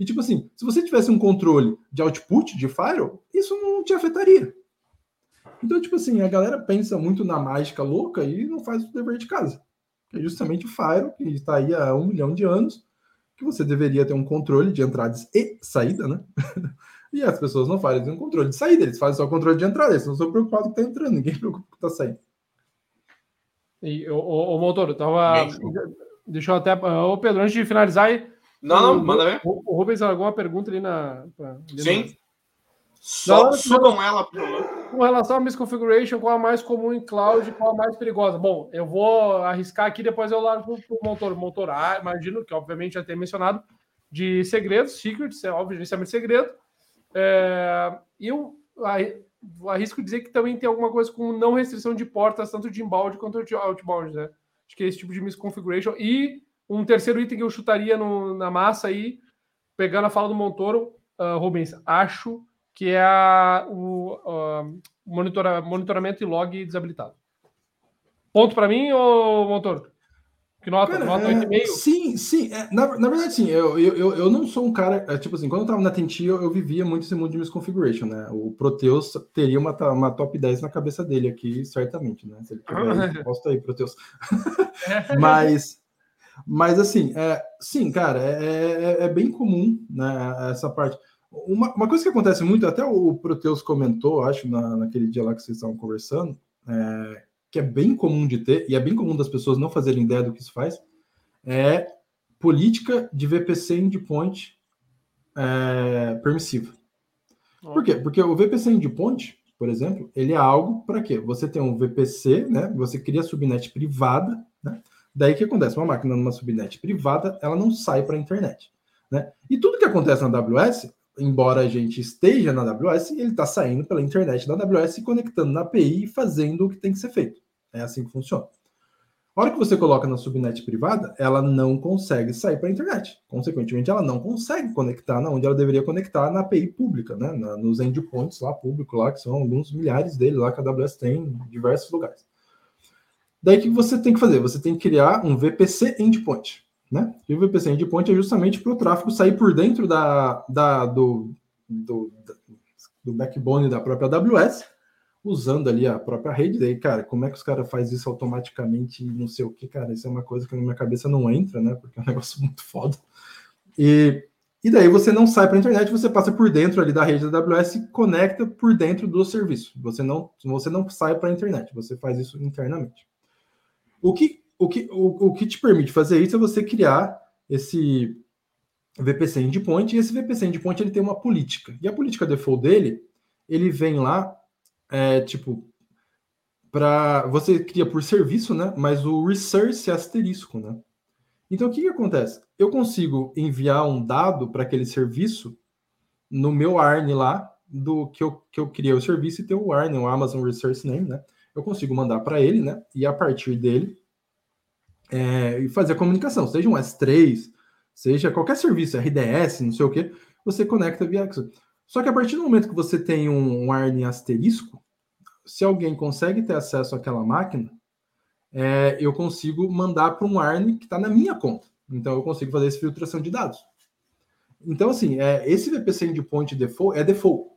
E tipo assim, se você tivesse um controle de output de firewall, isso não te afetaria. Então, tipo assim, a galera pensa muito na mágica louca e não faz o dever de casa. É justamente o firewall, que está aí há um milhão de anos, que você deveria ter um controle de entradas e saída, né? e as pessoas não fazem um controle de saída, eles fazem só o controle de entrada, eles não estão preocupados com o que está entrando, ninguém preocupa com o que está saindo. E, o, o, o motor, eu tava. Deixa eu até. Ô, Pedro, antes de finalizar aí. Não, não, manda ver. O, o Rubens alguma pergunta ali na. Ali Sim. Só subam ela, por favor. Com relação à misconfiguration, qual a mais comum em cloud e qual a mais perigosa? Bom, eu vou arriscar aqui, depois eu largo para o motor. Motor A, imagino que obviamente já tem mencionado, de segredos, secrets, é óbvio, gerenciamento de segredo. É, eu arrisco dizer que também tem alguma coisa com não restrição de portas, tanto de inbound quanto de outbound, né? Acho que é esse tipo de misconfiguration. E um terceiro item que eu chutaria no, na massa aí, pegando a fala do Montoro, uh, Rubens, acho que é a, o uh, monitora, monitoramento e log desabilitado. Ponto para mim, ou Montoro? Que nota? Cara, nota 8,5? É, sim, sim. É, na, na verdade, sim. Eu, eu, eu não sou um cara. É, tipo assim, quando eu estava na Tenti, eu, eu, vivia muito esse mundo de misconfiguration, né? O Proteus teria uma, uma top 10 na cabeça dele aqui, certamente, né? Se ele tiver, posta aí, Proteus. mas, mas assim, é, sim, cara, é, é, é, bem comum né, essa parte. Uma, uma coisa que acontece muito, até o Proteus comentou, acho, na, naquele dia lá que vocês estavam conversando, é, que é bem comum de ter, e é bem comum das pessoas não fazerem ideia do que isso faz, é política de VPC endpoint é, permissiva. Por quê? Porque o VPC endpoint, por exemplo, ele é algo para quê? Você tem um VPC, né? Você cria subnet privada, né? Daí o que acontece? Uma máquina numa subnet privada, ela não sai para a internet, né? E tudo que acontece na AWS embora a gente esteja na AWS, ele está saindo pela internet da AWS, conectando na API e fazendo o que tem que ser feito. É assim que funciona. A hora que você coloca na subnet privada, ela não consegue sair para a internet. Consequentemente, ela não consegue conectar na onde ela deveria conectar na API pública, né? Na, nos endpoints lá público lá, que são alguns milhares dele lá que a AWS tem em diversos lugares. Daí o que você tem que fazer? Você tem que criar um VPC endpoint. Né? E o VPC endpoint é justamente para o tráfego sair por dentro da, da, do, do, do backbone da própria AWS, usando ali a própria rede. Daí, cara, como é que os caras fazem isso automaticamente e não sei o que, cara? Isso é uma coisa que na minha cabeça não entra, né? Porque é um negócio muito foda. E, e daí você não sai para a internet, você passa por dentro ali da rede da AWS e conecta por dentro do serviço. Você não, você não sai para a internet, você faz isso internamente. O que o que, o, o que te permite fazer isso é você criar esse VPC endpoint, e esse VPC endpoint ele tem uma política. E a política default dele, ele vem lá, é, tipo, para você cria por serviço, né? Mas o resource é asterisco, né? Então o que, que acontece? Eu consigo enviar um dado para aquele serviço no meu ARN lá, do que eu, que eu criei o serviço e ter o ARN, o Amazon Resource Name, né? Eu consigo mandar para ele, né? E a partir dele é, e fazer a comunicação, seja um S3, seja qualquer serviço, RDS, não sei o que, você conecta via Axo. Só que a partir do momento que você tem um, um ARN asterisco, se alguém consegue ter acesso àquela máquina, é, eu consigo mandar para um ARN que está na minha conta. Então eu consigo fazer essa filtração de dados. Então, assim, é, esse VPC endpoint default é default.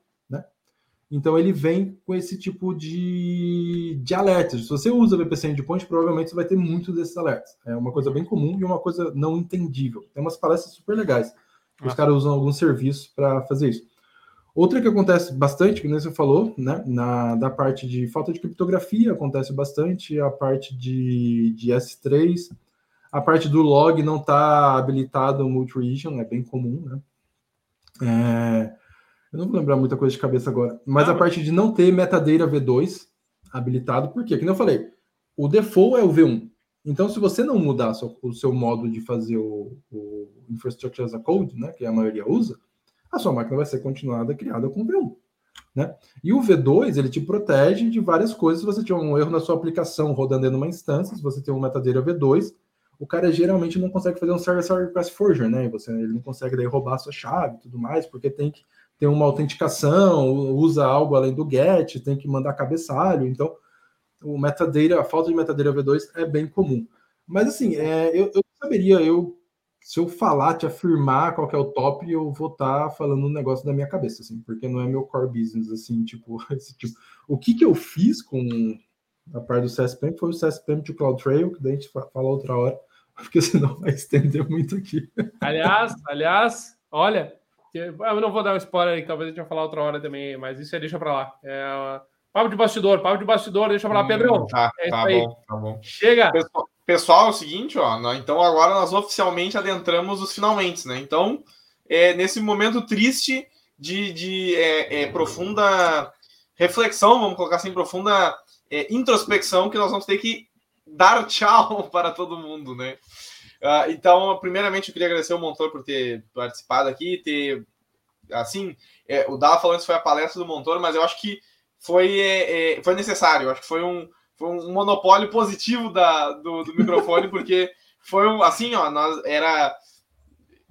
Então ele vem com esse tipo de, de alertas. Se você usa VPC Endpoint, provavelmente você vai ter muitos desses alertas. É uma coisa bem comum e uma coisa não entendível. Tem umas palestras super legais. Ah. Os caras usam alguns serviços para fazer isso. Outra que acontece bastante, que você falou, né? Na, da parte de falta de criptografia acontece bastante, a parte de, de S3, a parte do log não está habilitado multi-region, é bem comum, né? É, eu não vou lembrar muita coisa de cabeça agora. Mas ah, a parte de não ter metadata V2 habilitado, por quê? Como eu falei, o default é o V1. Então, se você não mudar o seu modo de fazer o, o Infrastructure as a Code, né, que a maioria usa, a sua máquina vai ser continuada criada com V1. Né? E o V2 ele te protege de várias coisas. Se você tiver um erro na sua aplicação rodando em uma instância, se você tem um metadata V2, o cara geralmente não consegue fazer um Service Request Forger, né? Você, ele não consegue daí roubar a sua chave e tudo mais, porque tem que tem uma autenticação, usa algo além do GET, tem que mandar cabeçalho. Então, o metadata, a falta de metadata V2 é bem comum. Mas assim, é, eu, eu saberia, eu se eu falar, te afirmar qual é o top, eu vou estar tá falando um negócio da minha cabeça, assim, porque não é meu core business, assim, tipo, esse tipo. O que que eu fiz com a parte do CSPM foi o CSPM to CloudTrail, que daí a gente fala outra hora, porque senão vai estender muito aqui. Aliás, aliás, olha, eu não vou dar um spoiler aí, talvez a gente vai falar outra hora também, mas isso aí deixa pra lá. É, papo de bastidor, papo de bastidor, deixa pra lá, hum, Pedrão. Tá, é tá bom, tá bom. Chega! Pessoal, pessoal, é o seguinte, ó, então agora nós oficialmente adentramos os finalmente, né? Então, é, nesse momento triste de, de é, é, profunda reflexão, vamos colocar assim, profunda é, introspecção, que nós vamos ter que dar tchau para todo mundo, né? Uh, então, primeiramente, eu queria agradecer o Montor por ter participado aqui, ter, assim, é, o Dala falando que foi a palestra do Montor, mas eu acho que foi, é, é, foi necessário, eu acho que foi um, foi um monopólio positivo da, do, do microfone, porque foi um, assim, ó, nós, era...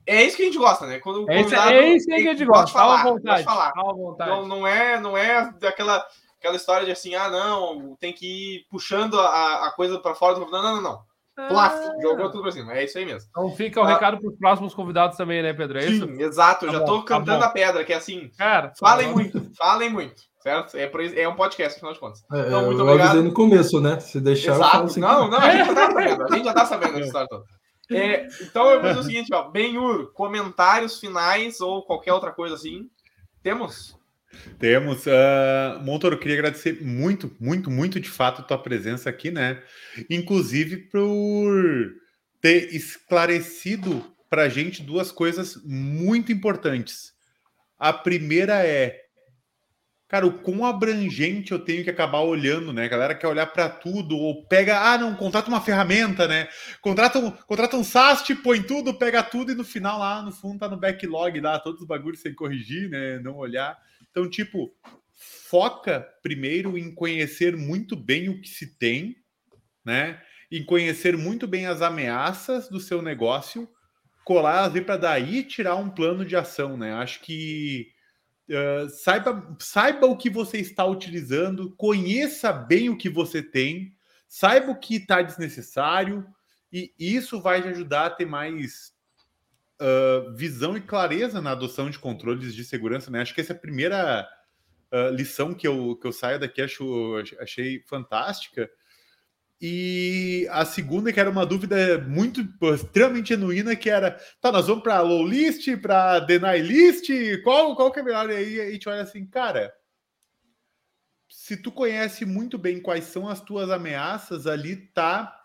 É isso que a gente gosta, né? Quando é, isso, é isso que a gente gosta. Falar, vontade. Falar. Vontade. Não, não, é, não é daquela aquela história de assim, ah, não, tem que ir puxando a, a coisa para fora. Do... Não, não, não, não. Plaf, ah. jogou tudo pra cima. É isso aí mesmo. Então fica o ah. recado para os próximos convidados também, né, Pedro? É Sim, isso? exato. Tá já bom, tô tá cantando tá a pedra, que é assim. Cara, falem tá muito, falem muito. Certo? É, é um podcast, afinal de contas. É, então, muito eu obrigado. avisei no começo, né? Se deixar. Exato. Assim, não, não, a gente já tá sabendo. A gente já tá sabendo essa história toda. É, então eu vou dizer o seguinte, ó. Benhur, comentários finais ou qualquer outra coisa assim. Temos? Temos. Uh, Montoro, queria agradecer muito, muito, muito de fato a tua presença aqui, né? Inclusive por ter esclarecido para a gente duas coisas muito importantes. A primeira é cara, o quão abrangente eu tenho que acabar olhando, né? A galera quer olhar para tudo, ou pega, ah, não, contrata uma ferramenta, né? Contrata um, contrata um SAST, põe tudo, pega tudo e no final lá, no fundo, tá no backlog lá, todos os bagulhos sem corrigir, né? Não olhar. Então, tipo, foca primeiro em conhecer muito bem o que se tem, né? Em conhecer muito bem as ameaças do seu negócio, colar elas para daí tirar um plano de ação, né? Acho que uh, saiba, saiba o que você está utilizando, conheça bem o que você tem, saiba o que está desnecessário, e isso vai te ajudar a ter mais uh, visão e clareza na adoção de controles de segurança, né? Acho que essa é a primeira uh, lição que eu, que eu saio daqui, acho, achei fantástica. E a segunda, que era uma dúvida muito extremamente genuína, que era: tá, nós vamos para low list, para deny list, qual, qual que é melhor? E aí a gente olha assim, cara, se tu conhece muito bem quais são as tuas ameaças, ali tá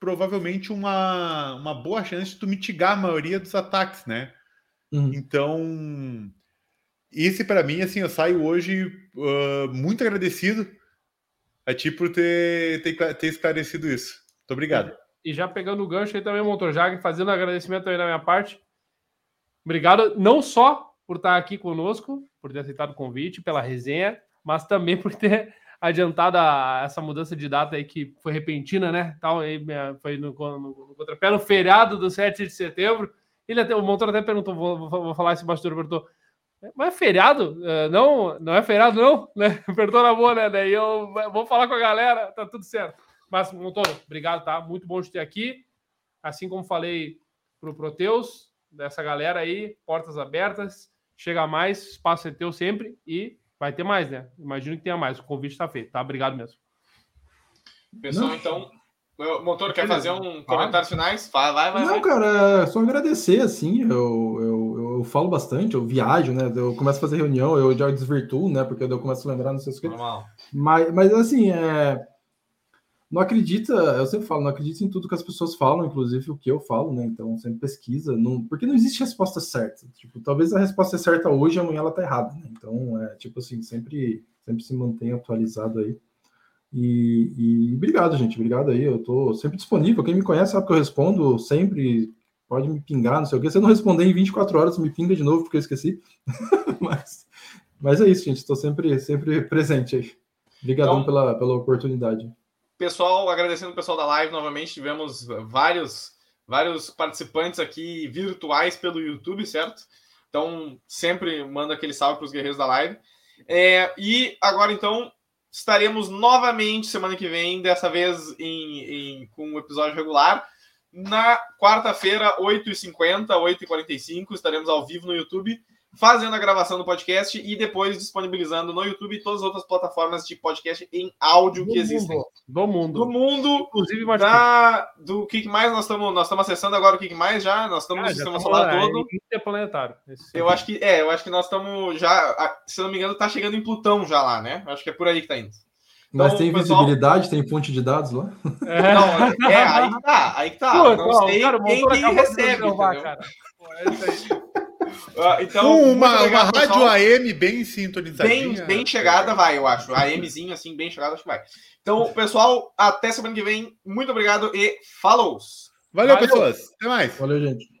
provavelmente uma, uma boa chance de tu mitigar a maioria dos ataques, né? Uhum. Então, esse para mim, assim, eu saio hoje uh, muito agradecido a ti por ter, ter, ter esclarecido isso. Muito obrigado. E já pegando o gancho aí também, Motor Jag, fazendo agradecimento aí da minha parte. Obrigado não só por estar aqui conosco, por ter aceitado o convite, pela resenha, mas também por ter adiantado a, essa mudança de data aí que foi repentina, né? Tal, aí, foi no, no, no contrapé, no feriado do 7 de setembro. Ele até, o Motor até perguntou, vou, vou falar esse bastidor, perguntou, mas é feriado? Uh, não, não é feriado, não, né? Perdoa na boa, né? Daí eu vou falar com a galera, tá tudo certo. Mas, Montoro, obrigado, tá? Muito bom de ter aqui. Assim como falei pro Proteus, dessa galera aí, portas abertas, chega mais, espaço é teu sempre e vai ter mais, né? Imagino que tenha mais. O convite está feito, tá? Obrigado mesmo. Pessoal, não. então, Motor, quer fazer um comentário finais? Vai, vai, vai. Não, cara, só agradecer, assim, eu, eu, eu, falo bastante, eu viajo, né, eu começo a fazer reunião, eu já desvirtuo, né, porque eu começo a lembrar, não sei o que. Normal. Mas, mas, assim, é... Não acredita, eu sempre falo, não acredita em tudo que as pessoas falam, inclusive o que eu falo, né? Então, sempre pesquisa, não, porque não existe resposta certa. Tipo, talvez a resposta é certa hoje, amanhã ela tá errada, né? Então, é tipo assim, sempre, sempre se mantém atualizado aí. E, e, obrigado, gente. Obrigado aí. Eu tô sempre disponível. Quem me conhece sabe que eu respondo sempre. Pode me pingar, não sei o que. Se eu não responder em 24 horas, me pinga de novo, porque eu esqueci. mas, mas é isso, gente. Estou sempre, sempre presente aí. Obrigadão então, pela, pela oportunidade. Pessoal, agradecendo o pessoal da live novamente. Tivemos vários, vários participantes aqui virtuais pelo YouTube, certo? Então, sempre manda aquele salve para os guerreiros da live. É, e agora, então, estaremos novamente semana que vem, dessa vez em, em com um episódio regular. Na quarta-feira, 8h50, 8h45, estaremos ao vivo no YouTube fazendo a gravação do podcast e depois disponibilizando no YouTube e todas as outras plataformas de podcast em áudio do que existem. Mundo. Do mundo. Do mundo. Inclusive, da, do que mais nós estamos nós estamos acessando agora o que mais já? Nós estamos ah, no sistema solar é, todo. Interplanetário. Eu acho que é, eu acho que nós estamos já, se não me engano, está chegando em Plutão já lá, né? Acho que é por aí que está indo. Então, Mas tem pessoal... visibilidade, tem fonte de dados lá? É, não, é aí que tá, aí que tá. Pô, não sei cara, quem que recebe, gravar, cara. Pô, é isso aí. Uh, então, uma, uma rádio AM bem sintonizada. Bem, bem chegada, vai, eu acho. AMzinho, assim, bem chegada, acho que vai. Então, pessoal, até semana que vem. Muito obrigado e falou! Valeu, Valeu. pessoas. Até mais. Valeu, gente.